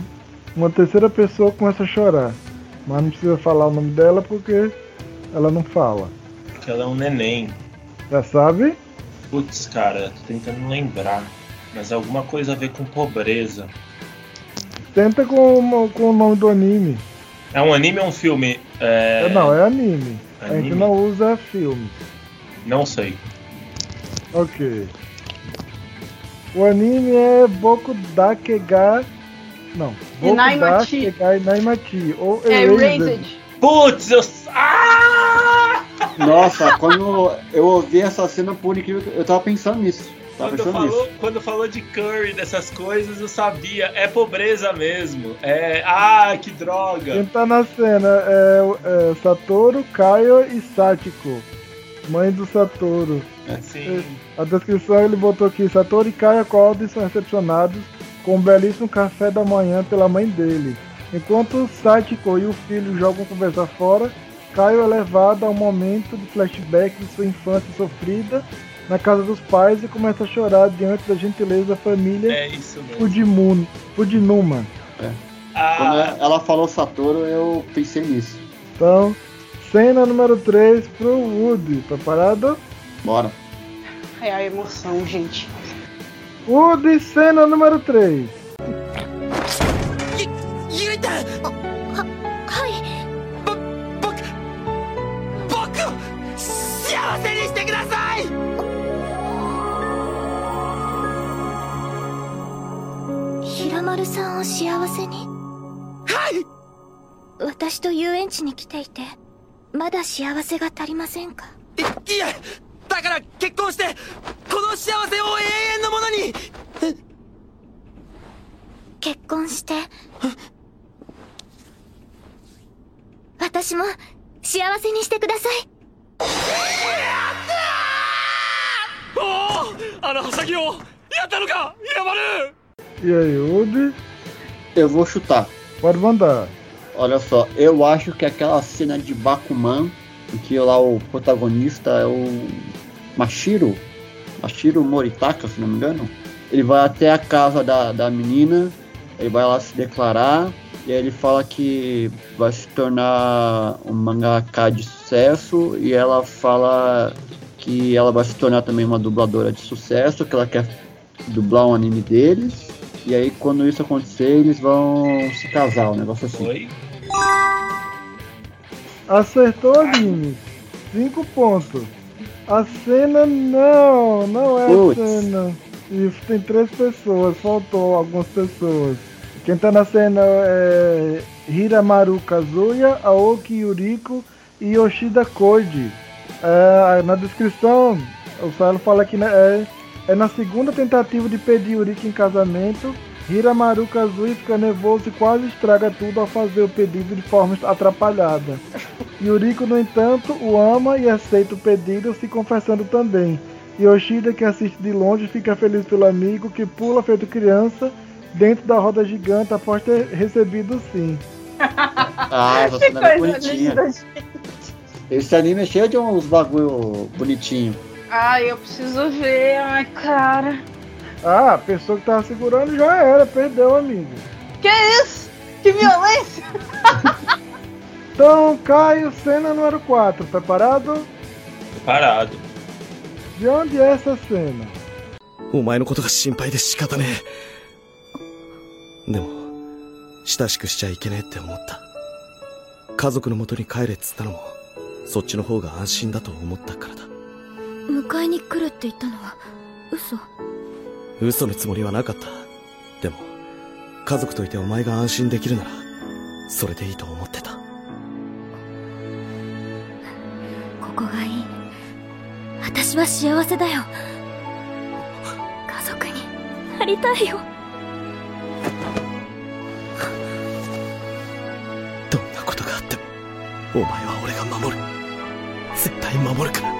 uma terceira pessoa começa a chorar. Mas não precisa falar o nome dela porque ela não fala. Porque ela é um neném. Já sabe? Putz, cara, tô tentando lembrar. Mas alguma coisa a ver com pobreza. Tenta com, o- com o nome do anime. É um anime ou um filme? É... É, Não, é anime. A gente Anime? não usa filme. Não sei. Ok. O anime é Boku Dakega. Não. Boku Inaimachi. Dakega Inaimachi. Ou É Erased. Putz, eu. Ah! Nossa, quando eu ouvi essa cena, por incrível que eu tava pensando nisso. Tá Quando pensando falou, quando falou de curry, dessas coisas, eu sabia. É pobreza mesmo. É. Ah, que droga. Quem tá na cena é, é Satoru, Kaio e Satiko. Mãe do Satoru. Sim. A descrição ele botou aqui: Satoru e Kaio acordam e são recepcionados com um belíssimo café da manhã pela mãe dele. Enquanto Satiko e o filho jogam conversa fora, Caio é levado a um momento de flashback de sua infância sofrida na casa dos pais e começa a chorar diante da gentileza da família É isso mesmo. Fudimun, Fudinuma. Quando Ah, ela falou Satoru, eu pensei nisso. Então, cena número 3 pro Woody. Preparado? Bora. É a emoção, gente. Woody, cena número 3. ゆいたはい僕を幸せにしてくださんを幸せにはい私と遊園地に来ていてまだ幸せが足りませんかいいえだから結婚してこの幸せを永遠のものに結婚して私も幸せにしてくださいおおあのはしゃぎをやったのか平丸 E aí, Woody? Eu vou chutar. Pode mandar. Olha só, eu acho que aquela cena de Bakuman, em que lá o protagonista é o Mashiro, Mashiro Moritaka, se não me engano, ele vai até a casa da, da menina, ele vai lá se declarar, e aí ele fala que vai se tornar um mangaka de sucesso, e ela fala que ela vai se tornar também uma dubladora de sucesso, que ela quer dublar um anime deles, e aí quando isso acontecer, eles vão se casar, um negócio assim. Oi? Acertou, Aline. 5 pontos. A cena não, não é a cena. Isso, tem três pessoas, faltou algumas pessoas. Quem tá na cena é Hiramaru Kazuya, Aoki Yuriko e Yoshida Koji. É, na descrição, o Salo fala que né, é, é na segunda tentativa de pedir Yuriko em casamento. Hiramaru Kazuya fica nervoso e quase estraga tudo ao fazer o pedido de forma atrapalhada. Yuriko, no entanto, o ama e aceita o pedido, se confessando também. Yoshida, que assiste de longe, fica feliz pelo amigo que pula feito criança dentro da roda gigante após ter recebido o sim. Ah, Que cena é coisa bonitinha. linda, gente. Esse anime é cheio de uns bagulho bonitinho. Ai, eu preciso ver. Ai, cara. Ah, a pessoa que tava segurando já era, perdeu, amigo. Que isso? Que violência! Então, Caio, cena número 4, preparado? Parado. De onde é essa cena? お前のことが心配で仕方ねえ。でも、親しくしちゃいけねえって思った。家族の元に帰れっつったのも、そっちの方が安心だと思ったからだ。迎えに来るって言ったのは嘘 嘘のつもりはなかった。でも、家族といてお前が安心できるなら、それでいいと思ってた。ここがいい私は幸せだよ家族になりたいよどんなことがあっても、お前は俺が守る。絶対守るから。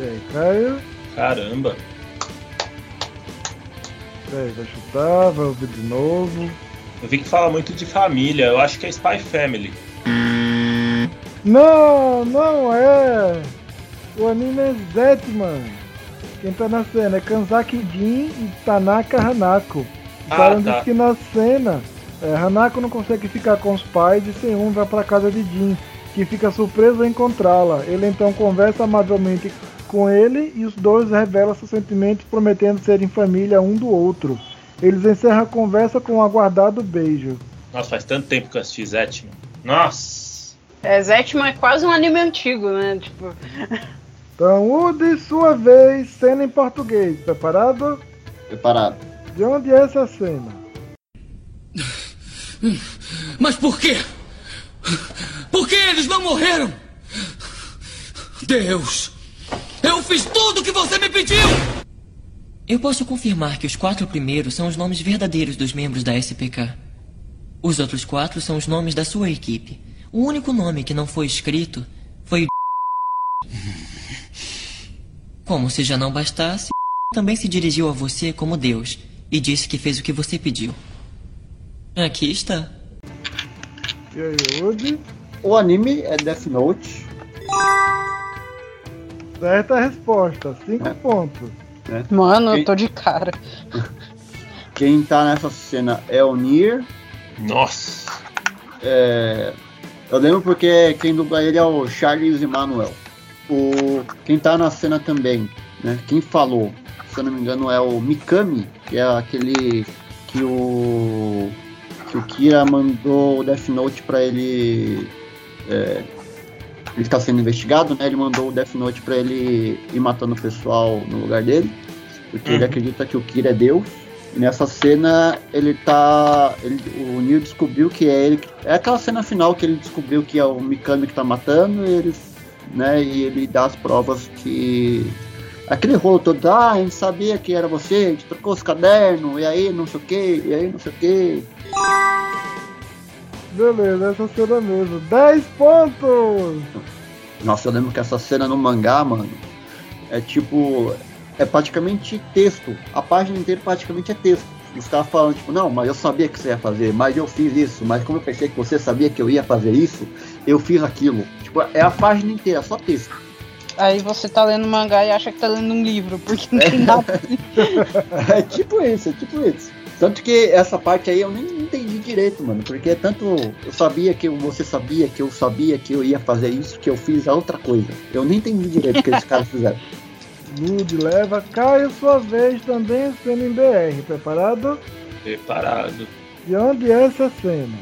E? Caramba. E aí, vai chutar, vai ouvir de novo. Eu vi que fala muito de família. Eu acho que é Spy Family. Não, não é! O anime é Zetman. Quem tá na cena é Kanzaki Jin e Tanaka Hanako. Ah, Falaram tá. diz que na cena, é, Hanako não consegue ficar com os pais e sem um vai pra casa de Jin, que fica surpreso ao encontrá-la. Ele então conversa amavelmente com ele e os dois revelam seus sentimentos, prometendo serem família um do outro. Eles encerram a conversa com um aguardado beijo. Nossa, faz tanto tempo que eu assisti Zetman. Nossa! É, Zetman é quase um anime antigo, né? Tipo. Então, Woody, sua vez, cena em português. Preparado? Preparado. De onde é essa cena? Mas por quê? Por que eles não morreram? Deus! Eu fiz tudo o que você me pediu! Eu posso confirmar que os quatro primeiros são os nomes verdadeiros dos membros da SPK. Os outros quatro são os nomes da sua equipe. O único nome que não foi escrito foi o. Como se já não bastasse, também se dirigiu a você como Deus e disse que fez o que você pediu. Aqui está. E aí, Woody? O anime é Death Note. Certa resposta, 5 É. pontos. né? Mano, eu Quem- tô de cara. Quem tá nessa cena é o Nier. Nossa! É, eu lembro porque quem dubla ele é o Charles Emmanuel. O, quem tá na cena também, né? Quem falou, se eu não me engano, é o Mikami, que é aquele que o que o Kira mandou o Death Note pra ele. é, ele está sendo investigado, né? Ele mandou o Death Note pra ele ir matando o pessoal no lugar dele, porque ele Uhum. acredita que o Kira é Deus. E nessa cena ele tá. Ele, o Neil descobriu que é ele. É aquela cena final que ele descobriu que é o Mikami que tá matando e eles. Né, e ele dá as provas que. Aquele rolo todo, ah, a gente sabia que era você, a gente trocou os cadernos, e aí não sei o que, e aí não sei o que. Beleza, essa cena mesmo. 10 pontos! Nossa, eu lembro que essa cena no mangá, mano, é tipo. É praticamente texto. A página inteira praticamente é texto. Os caras falando, tipo, não, mas eu sabia que você ia fazer, mas eu fiz isso, mas como eu pensei que você sabia que eu ia fazer isso, eu fiz aquilo. Tipo, é a página inteira, só texto. Aí você tá lendo mangá e acha que tá lendo um livro, porque não tem nada. É tipo isso, é tipo isso. Tanto que essa parte aí eu nem entendi direito, mano. Porque tanto eu sabia que você sabia que eu sabia que eu ia fazer isso, que eu fiz a outra coisa. Eu nem entendi direito o que esses caras fizeram. Good leva. Caio, sua vez também, cena em BR. Preparado? Preparado. E onde é essa cena?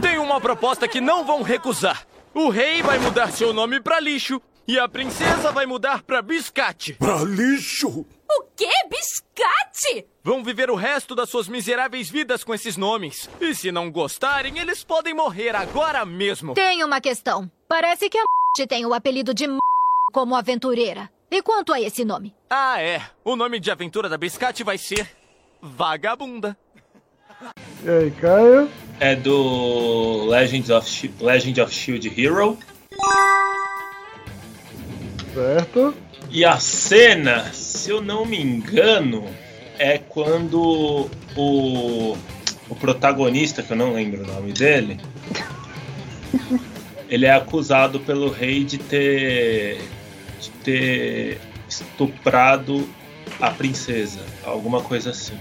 Tem uma proposta que não vão recusar. O rei vai mudar seu nome pra lixo e a princesa vai mudar pra biscate. Pra lixo! O quê? Biscate? Vão viver o resto das suas miseráveis vidas com esses nomes. E se não gostarem, eles podem morrer agora mesmo. Tem uma questão. Parece que a tem o apelido de como aventureira. E quanto a esse nome? Ah, é. O nome de aventura da biscate vai ser Vagabunda. E aí, Caio? É do Legends of Shi- Legend of Shield Hero. Certo. E a cena, se eu não me engano, é quando o, o protagonista, que eu não lembro o nome dele, ele é acusado pelo rei de ter, de ter estuprado a princesa, alguma coisa assim.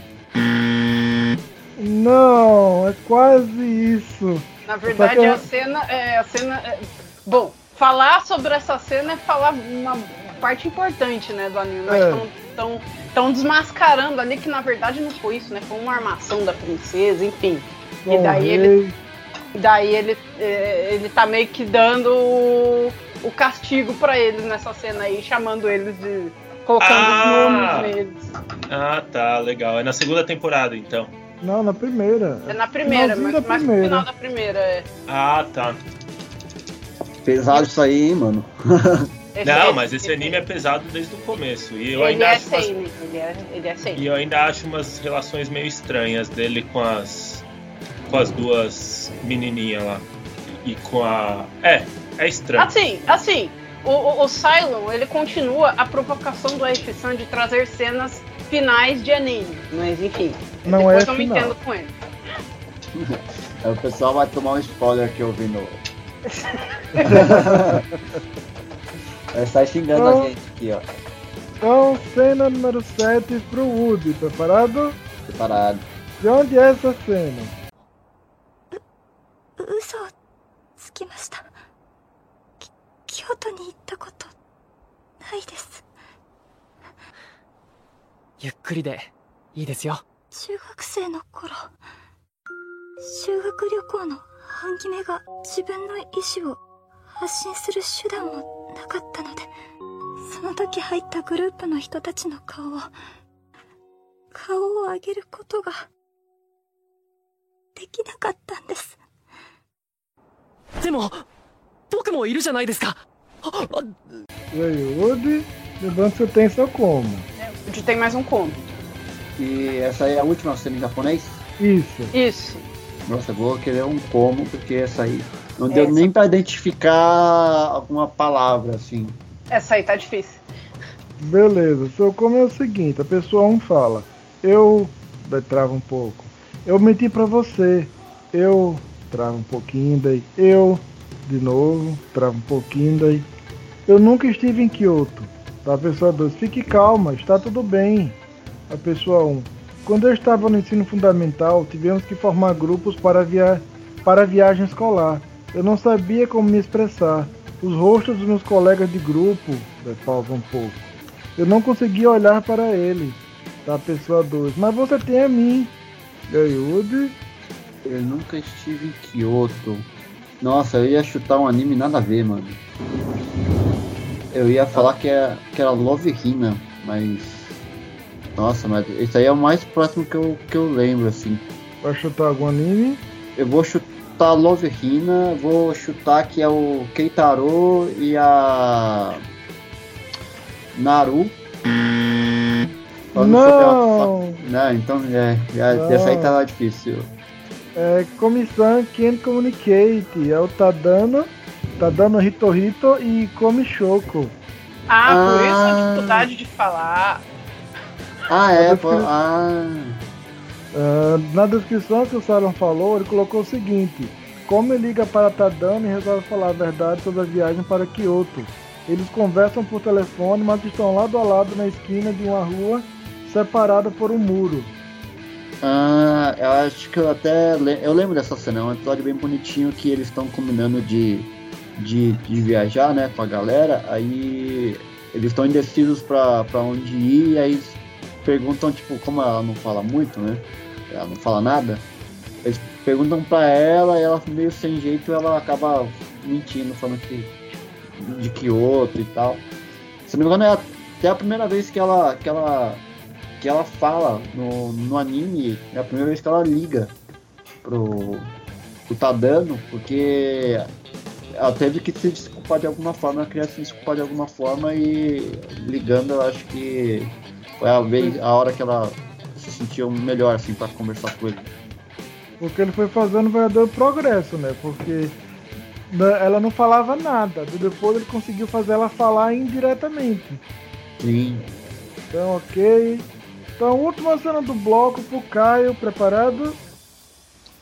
Não, é quase isso. Na verdade, eu- a cena é. A cena é- Bom, falar sobre essa cena é falar uma parte importante, né, do anime. Mas É. estão tão desmascarando ali que na verdade não foi isso, né? Foi uma armação da princesa, enfim. E Bom, daí rei. ele. Daí ele, é, ele tá meio que dando o, o castigo pra eles nessa cena aí, chamando eles de. colocando Ah! os nomes neles. Ah, tá, legal. É na segunda temporada, então. Não, na primeira. É na primeira, mas da pro primeira. final da primeira. É. Ah, tá. Pesado isso aí, hein, mano. Esse- Não, mas esse anime é pesado desde o começo. E eu ele ainda é acho umas- ele é, ele é. E eu ainda acho umas relações meio estranhas dele com as com as duas menininhas lá e com a é é estranho. Assim, assim, o, o, o Cylon, ele continua a provocação do Ash-san de trazer cenas finais de anime, mas enfim. Não depois é eu me final. entendo com ele. O pessoal vai tomar um spoiler que eu vi no. Vai sair xingando Então- a gente aqui, ó. Então, cena número 7 pro Woody. Preparado? Preparado. De onde é essa cena? 嘘をつきましたき京都に行ったことないですゆっくりでいいですよ。中学生の頃修学旅行の半決めが自分の意思を発信する手段もなかったのでその時入ったグループの人たちの顔を顔を上げることができなかったんですでも、僕もいるじゃないですか。E que você tem seu como. Gente tem mais um conto. E essa aí é a última cena em japonês? Isso. Isso. Nossa, vou querer um como, porque essa aí não deu Essa. nem pra identificar alguma palavra, assim. Essa aí tá difícil. Beleza, seu como é o seguinte, a pessoa 1 fala, eu. Daí trava um pouco. Eu menti pra você. Eu. Trava um pouquinho daí. Eu. De novo. Trava um pouquinho daí. Eu nunca estive em Kyoto. Tá, a pessoa 2. Fique calma, está tudo bem. A pessoa 1. Quando eu estava no ensino fundamental, tivemos que formar grupos para, via... para viagem escolar. Eu não sabia como me expressar. Os rostos dos meus colegas de grupo. Pausa um pouco. Eu não conseguia olhar para ele. Tá, pessoa 2. Mas você tem a mim. E Woody? Eu nunca estive em Kyoto. Nossa, eu ia chutar um anime nada a ver, mano. Eu ia falar que, é, que era Love Hina, mas. Nossa, mas esse aí é o mais próximo que eu, que eu lembro, assim. Vai chutar algum anime? Eu vou chutar Love Hina, vou chutar que é o Keitaro e a. Naru. Pra Não! uma- Não, então é, já, Não. essa aí tava difícil. É Comissão Can't Communicate. É o Tadano, Tadano Hitohito e Komishoko. Ah, por isso a Ah. dificuldade de falar. Ah, é, pô, ah. Ah, na descrição que o Salon falou, ele colocou o seguinte: Como ele liga para Tadano e resolve falar a verdade sobre a viagem para Kyoto. Eles conversam por telefone, mas estão lado a lado na esquina de uma rua separada por um muro. Ah, eu acho que eu até le- eu lembro dessa cena, é um episódio bem bonitinho que eles estão combinando de, de, de viajar, né, com a galera, aí eles estão indecisos pra onde ir, e aí perguntam, tipo, como ela não fala muito, né, ela não fala nada, eles perguntam pra ela e ela meio sem jeito, ela acaba mentindo, falando que de Kyoto e tal. Se não me engano, é até a primeira vez que ela, que ela que ela fala no, no anime, é a primeira vez que ela liga pro, pro Tadano, porque ela teve que se desculpar de alguma forma, ela queria se desculpar de alguma forma e ligando eu acho que foi a, vez, a hora que ela se sentiu melhor assim para conversar com ele. Porque ele foi fazendo um verdadeiro progresso, né? Porque né, ela não falava nada. e Depois ele conseguiu fazer ela falar indiretamente. Sim. Então, ok. Então, última cena do bloco pro Caio, preparado?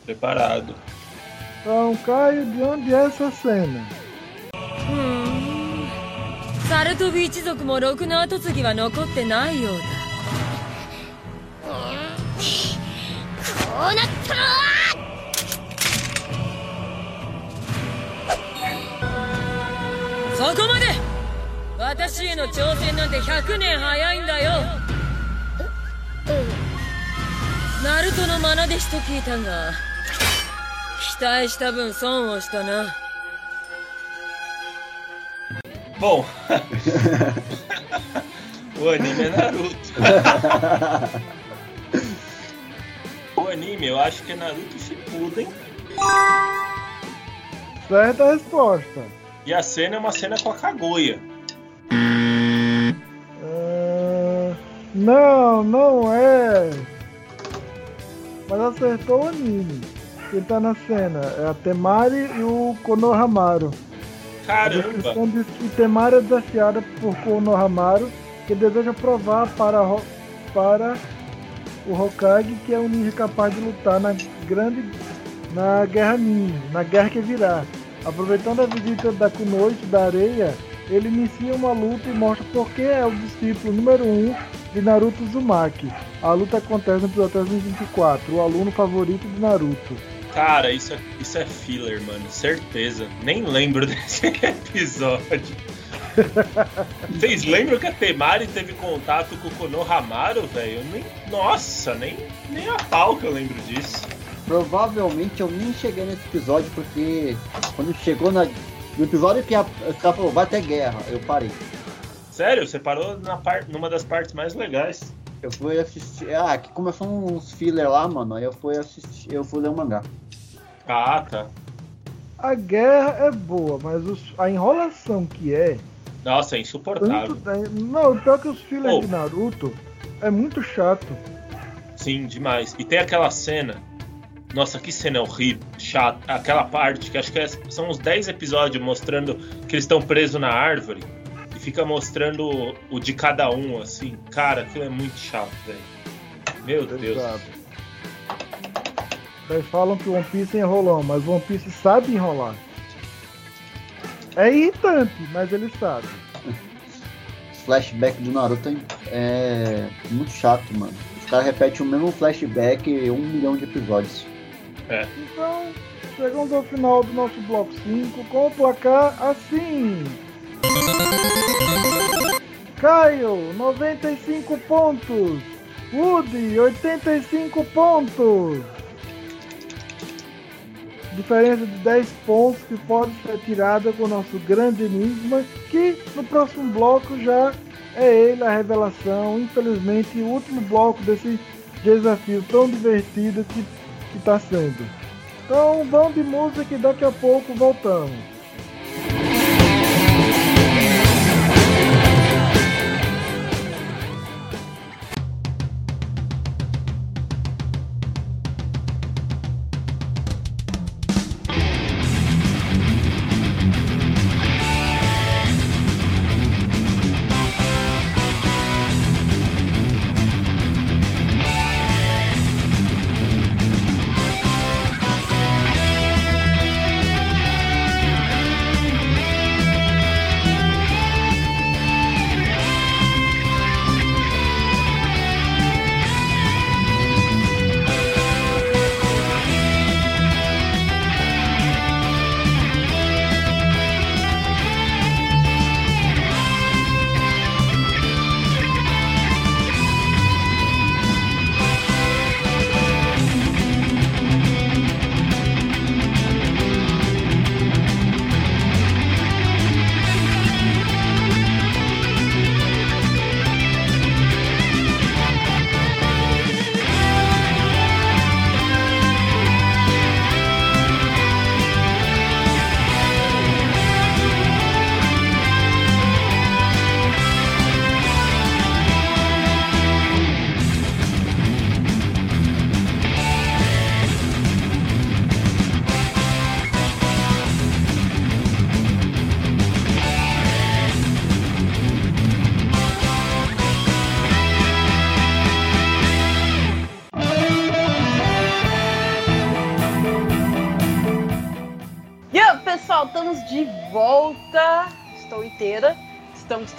Preparado. Então, Caio, de onde é essa cena? サルトビ一族もろくな跡継ぎは残ってないようだ こうなったらそこまで。私への挑戦なんて100年早いんだよ。ナルトの愛弟子と聞いたが期待した分損をしたな。Bom, o anime é Naruto. O anime eu acho que é Naruto Shippuden. Certa resposta. E a cena é uma cena com a Kaguya. Ah, não, não é. Mas acertou o anime. Quem tá na cena é a Temari e o Konohamaru. A Caramba! descrição diz que Temari é desafiada por Konohamaru, que deseja provar para, para o Hokage que é um ninja capaz de lutar na grande na guerra ninja, na guerra que virá. Aproveitando a visita da Kunoichi da areia, ele inicia uma luta e mostra por que é o discípulo número 1 um de Naruto Uzumaki. A luta acontece no episódio 324, o aluno favorito de Naruto. Cara, isso é, isso é filler, mano. Certeza. Nem lembro desse episódio. Vocês lembram que a Temari teve contato com o Konohamaru, velho? Eu Nem... Nossa, nem, nem a pau que eu lembro disso. Provavelmente eu nem cheguei nesse episódio porque quando chegou na, no episódio que a, o cara falou vai ter guerra, eu parei. Sério, você parou na par... numa das partes mais legais. Eu fui assistir. Ah, que começou uns filler lá, mano. Aí eu fui assistir. Eu fui ler o mangá. Ah, tá. A guerra é boa, mas os- a enrolação que é. Nossa, é insuportável. Tanto, não, pior que os fillers Oh. de Naruto é muito chato. Sim, demais. E tem aquela cena. Nossa, que cena horrível, chata. Aquela parte que acho que é- são uns 10 episódios mostrando que eles estão presos na árvore. E fica mostrando o, o de cada um, assim. Cara, aquilo é muito chato, velho. Meu Deus. Exato. Vocês falam que o One Piece enrolão, mas o One Piece sabe enrolar. É irritante, mas ele sabe. Flashback do Naruto é muito chato, mano. Os caras repetem o mesmo flashback um milhão de episódios. É. Então, chegamos ao final do nosso bloco 5 com o placar assim. Caio, 95 pontos. Woody, 85 pontos. Diferença de 10 pontos que pode ser tirada com o nosso grande enigma, que no próximo bloco já é ele a revelação. Infelizmente, o último bloco desse desafio tão divertido que está sendo. Então vamos de música e daqui a pouco voltamos.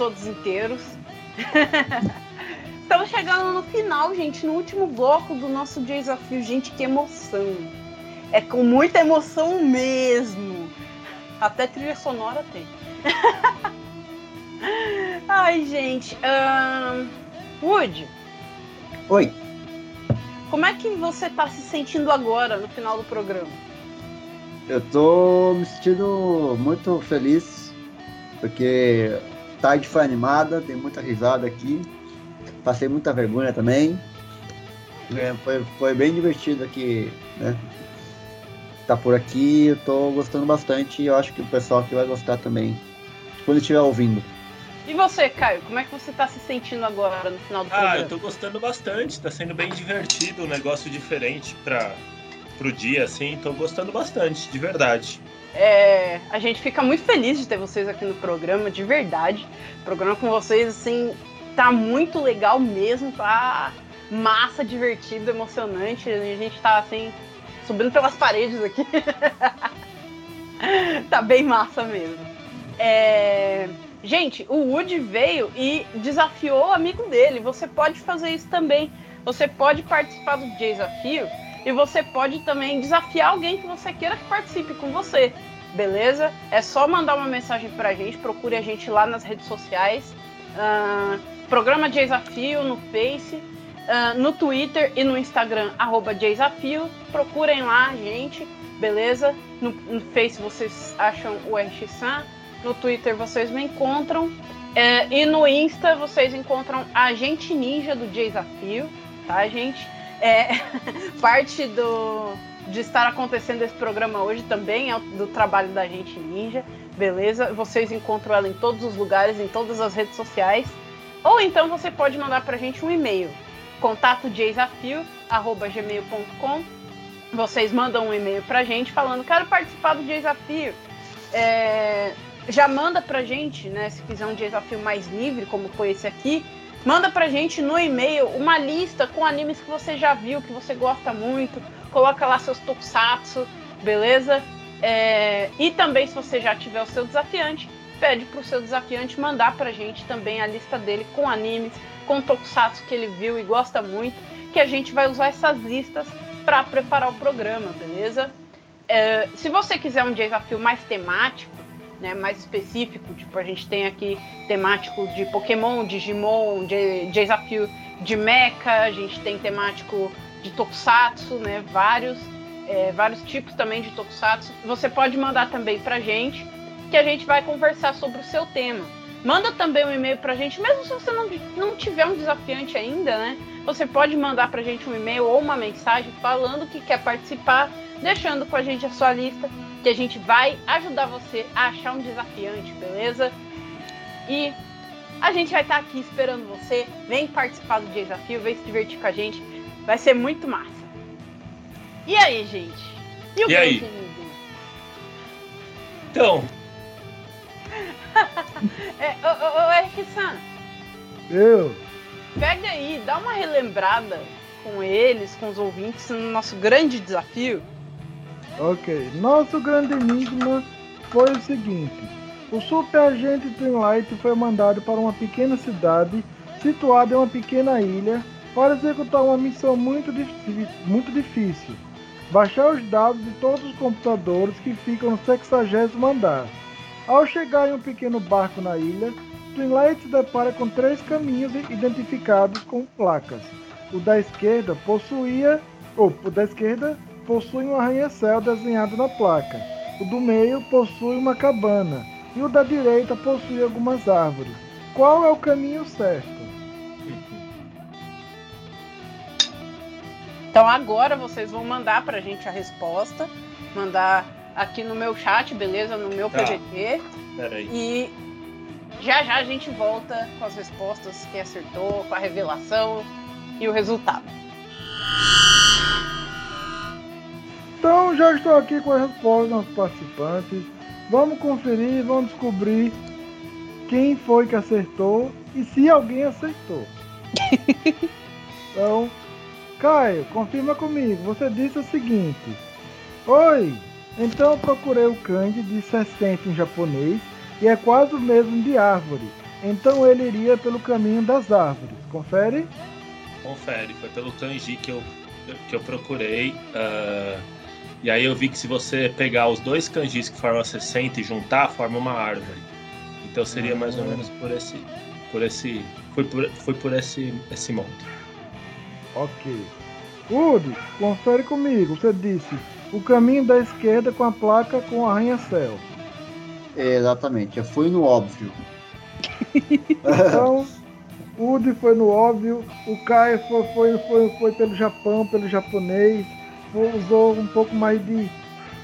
Todos inteiros. estamos chegando no final, gente, no último bloco do nosso desafio. Gente, que emoção. É com muita emoção mesmo. Até trilha sonora tem. Ai, gente. ahn, Woody, Oi. como é que você tá se sentindo agora no final do programa? Eu tô me sentindo muito feliz, porque tarde foi animada, tem muita risada aqui. Passei muita vergonha também. É, foi, foi bem divertido aqui, né? Tá por aqui, eu tô gostando bastante e eu acho que o pessoal aqui vai gostar também. Quando estiver ouvindo. E você, Caio, como é que você tá se sentindo agora no final do Ah, programa? eu tô gostando bastante, tá sendo bem divertido, um negócio diferente para pro dia, assim, tô gostando bastante, de verdade. É, a gente fica muito feliz de ter vocês aqui no programa, de verdade. O programa com vocês, assim, tá muito legal mesmo, tá massa, divertido, emocionante. A gente tá, assim, subindo pelas paredes aqui. tá bem massa mesmo. É, Gente, o Woody veio e desafiou o amigo dele. Você pode fazer isso também. Você pode participar do desafio e você pode também desafiar alguém que você queira que participe com você. Beleza? É só mandar uma mensagem pra gente, procure a gente lá nas redes sociais. ah, programa Desafio no Face, ah, no Twitter e no Instagram, arroba Desafio. Procurem lá a gente, beleza? No, no Face vocês acham o RX-San, no Twitter vocês me encontram. é, e no Insta vocês encontram a gente ninja do Desafio, tá, gente? É, parte do, de estar acontecendo esse programa hoje também é do trabalho da gente ninja, beleza? Vocês encontram ela em todos os lugares, em todas as redes sociais. Ou então você pode mandar pra gente um e-mail, contato desafio, arroba gmail.com. Vocês mandam um e-mail pra gente falando, quero participar do desafio. É, já manda pra gente, né? Se quiser um desafio mais livre, como foi esse aqui, manda pra gente no e-mail uma lista com animes que você já viu, que você gosta muito. Coloca lá seus tokusatsu, beleza? É, e também, se você já tiver o seu desafiante, pede pro seu desafiante mandar pra gente também a lista dele com animes, com tokusatsu que ele viu e gosta muito, que a gente vai usar essas listas para preparar o programa, beleza? É, se você quiser um desafio mais temático, né, mais específico, tipo a gente tem aqui temático de Pokémon, Digimon, de, desafio de Mecha, a gente tem temático de Tokusatsu, né, vários, é, vários tipos também de Tokusatsu. Você pode mandar também pra gente, que a gente vai conversar sobre o seu tema. Manda também um e-mail pra gente, mesmo se você não, não tiver um desafiante ainda, né? Você pode mandar pra gente um e-mail ou uma mensagem falando que quer participar, deixando com a gente a sua lista, que a gente vai ajudar você a achar um desafiante, beleza? E a gente vai estar aqui esperando você. Vem participar do desafio, vem se divertir com a gente. Vai ser muito massa. E aí, gente? o E aí? Então, É, ô, ô, ô, Eu. pega aí, dá uma relembrada com eles, com os ouvintes, no nosso grande desafio. Ok. Nosso grande enigma foi o seguinte: o super agente Twilight foi mandado para uma pequena cidade situada em uma pequena ilha para executar uma missão muito, muito difícil. Baixar os dados de todos os computadores que ficam no 60 andar. Ao chegar em um pequeno barco na ilha, Twilight se depara com três caminhos identificados com placas. O da esquerda possuía, ou o da esquerda possui um arranha-céu desenhado na placa. O do meio possui uma cabana e o da direita possui algumas árvores. Qual é o caminho certo? Então agora vocês vão mandar pra gente a resposta, mandar aqui no meu chat, beleza? No meu Tá. PGT. peraí. E já já a gente volta com as respostas, quem acertou, com a revelação e o resultado. Então já estou aqui com a resposta dos nossos participantes. Vamos conferir, vamos descobrir quem foi que acertou e se alguém acertou. Então, Caio, confirma comigo. Você disse o seguinte: Oi, então eu procurei o kanji de 60 em japonês e é quase o mesmo de árvore. Então ele iria pelo caminho das árvores. Confere? Confere, foi pelo kanji que eu, que eu procurei. ah, e aí eu vi que se você pegar os dois kanjis que formam 60 e juntar, forma uma árvore. Então seria mais ou menos por esse. Por esse. Foi por, foi por esse, esse monte. Ok. Woody, confere comigo. Você disse o caminho da esquerda com a placa com arranha-céu. Exatamente, eu fui no óbvio. Então, Woody foi no óbvio, o Caio foi, foi, foi, foi pelo Japão, pelo japonês, usou um pouco mais de.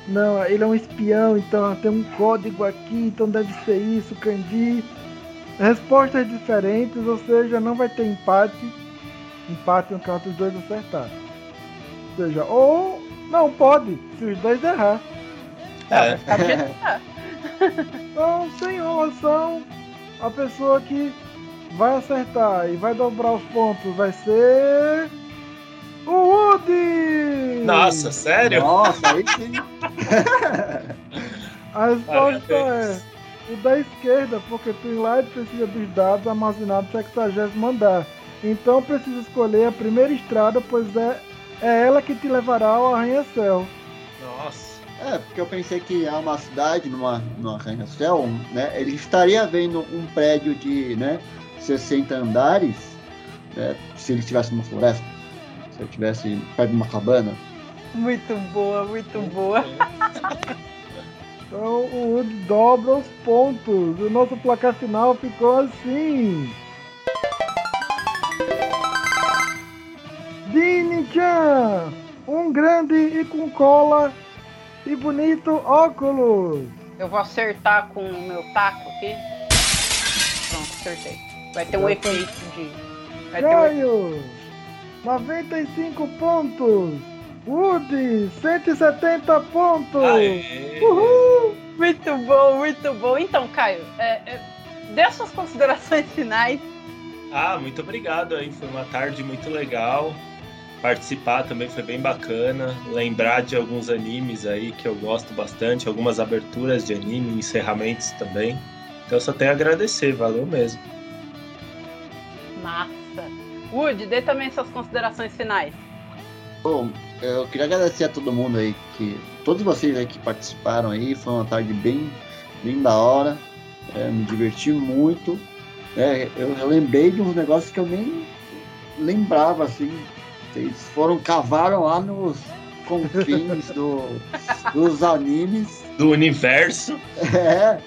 Não, ele é um espião, então tem um código aqui, então deve ser isso, kanji. Respostas diferentes, ou seja, não vai ter empate. Empate no caso dos dois acertar. Ou seja, ou. Não, pode, se os dois errar. É. Que tá. Então, sem enrolação, a pessoa que vai acertar e vai dobrar os pontos vai ser. O Woody! Nossa, sério? Nossa, aí sim. A resposta é o da esquerda, porque Twilight precisa dos dados armazenados no 60 andar. Então precisa escolher a primeira estrada, pois é, é ela que te levará ao arranha-céu. Nossa. É, porque eu pensei que há uma cidade numa, numa arranha-céu, né? Ele estaria vendo um prédio de né, 60 andares, né, se ele estivesse numa floresta, se ele estivesse perto de uma cabana. Muito boa, muito boa. Então o Woody dobra os pontos. O nosso placar final ficou assim. Dini-chan, um grande e com cola e bonito óculos. Eu vou acertar com o meu taco aqui. Pronto, acertei. Vai ter um efeito de. Vai ter um 95 pontos. Woody, 170 pontos. Aê. Uhul! Muito bom, muito bom. Então, Caio, é, é, dê suas considerações finais. Ah, muito obrigado aí. Foi uma tarde muito legal. Participar também foi bem bacana. Lembrar de alguns animes aí que eu gosto bastante, algumas aberturas de anime, encerramentos também. Então eu só tenho a agradecer, valeu mesmo. Massa. Woody, dê também suas considerações finais. Bom, eu queria agradecer a todo mundo aí, que todos vocês aí que participaram aí, foi uma tarde bem, bem da hora, é, me diverti muito. É, eu, eu lembrei de uns negócios que eu nem lembrava, assim. Vocês foram, cavaram lá nos confins do, dos animes. Do universo. É.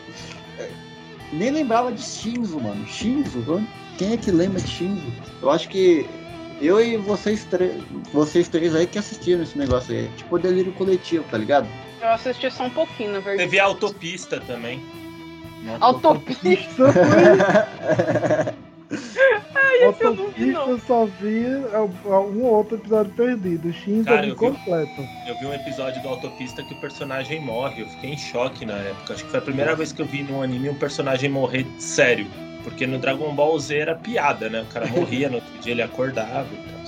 Nem lembrava de Shinzo, mano. Shinzo, mano. Quem é que lembra de Shinzo? Eu acho que eu e vocês, três, vocês três aí que assistiram esse negócio aí. Tipo delírio coletivo, tá ligado? Eu assisti só um pouquinho, na verdade. Teve a autopista também. Autopista. Ai, esse eu não vi, não. eu só vi é, é, um outro episódio perdido. Shinzo Cara, é eu vi- incompleto. Eu vi um episódio do Autopista que o personagem morre. Eu fiquei em choque na época. Acho que foi a primeira vez que eu vi num anime um personagem morrer sério. Porque no Dragon Ball Z era piada, né? O cara morria, no outro dia ele acordava e tal.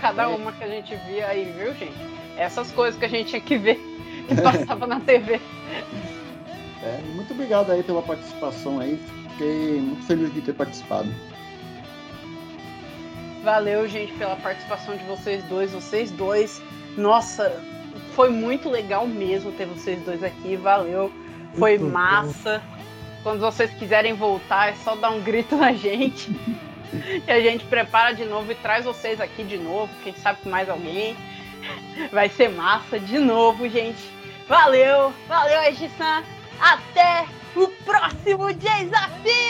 Cada uma que a gente via aí, viu, gente? Essas coisas que a gente tinha que ver, que passava na TV. É, muito obrigado aí pela participação aí. Fiquei muito feliz de ter participado. Valeu, gente, pela participação de vocês dois. Vocês dois, nossa, foi muito legal mesmo ter vocês dois aqui. Valeu, foi Muito bom. Quando vocês quiserem voltar, é só dar um grito na gente. E a gente prepara de novo e traz vocês aqui de novo. Quem sabe mais alguém. Vai ser massa de novo, gente. Valeu, valeu, Egisan. Até o próximo desafio!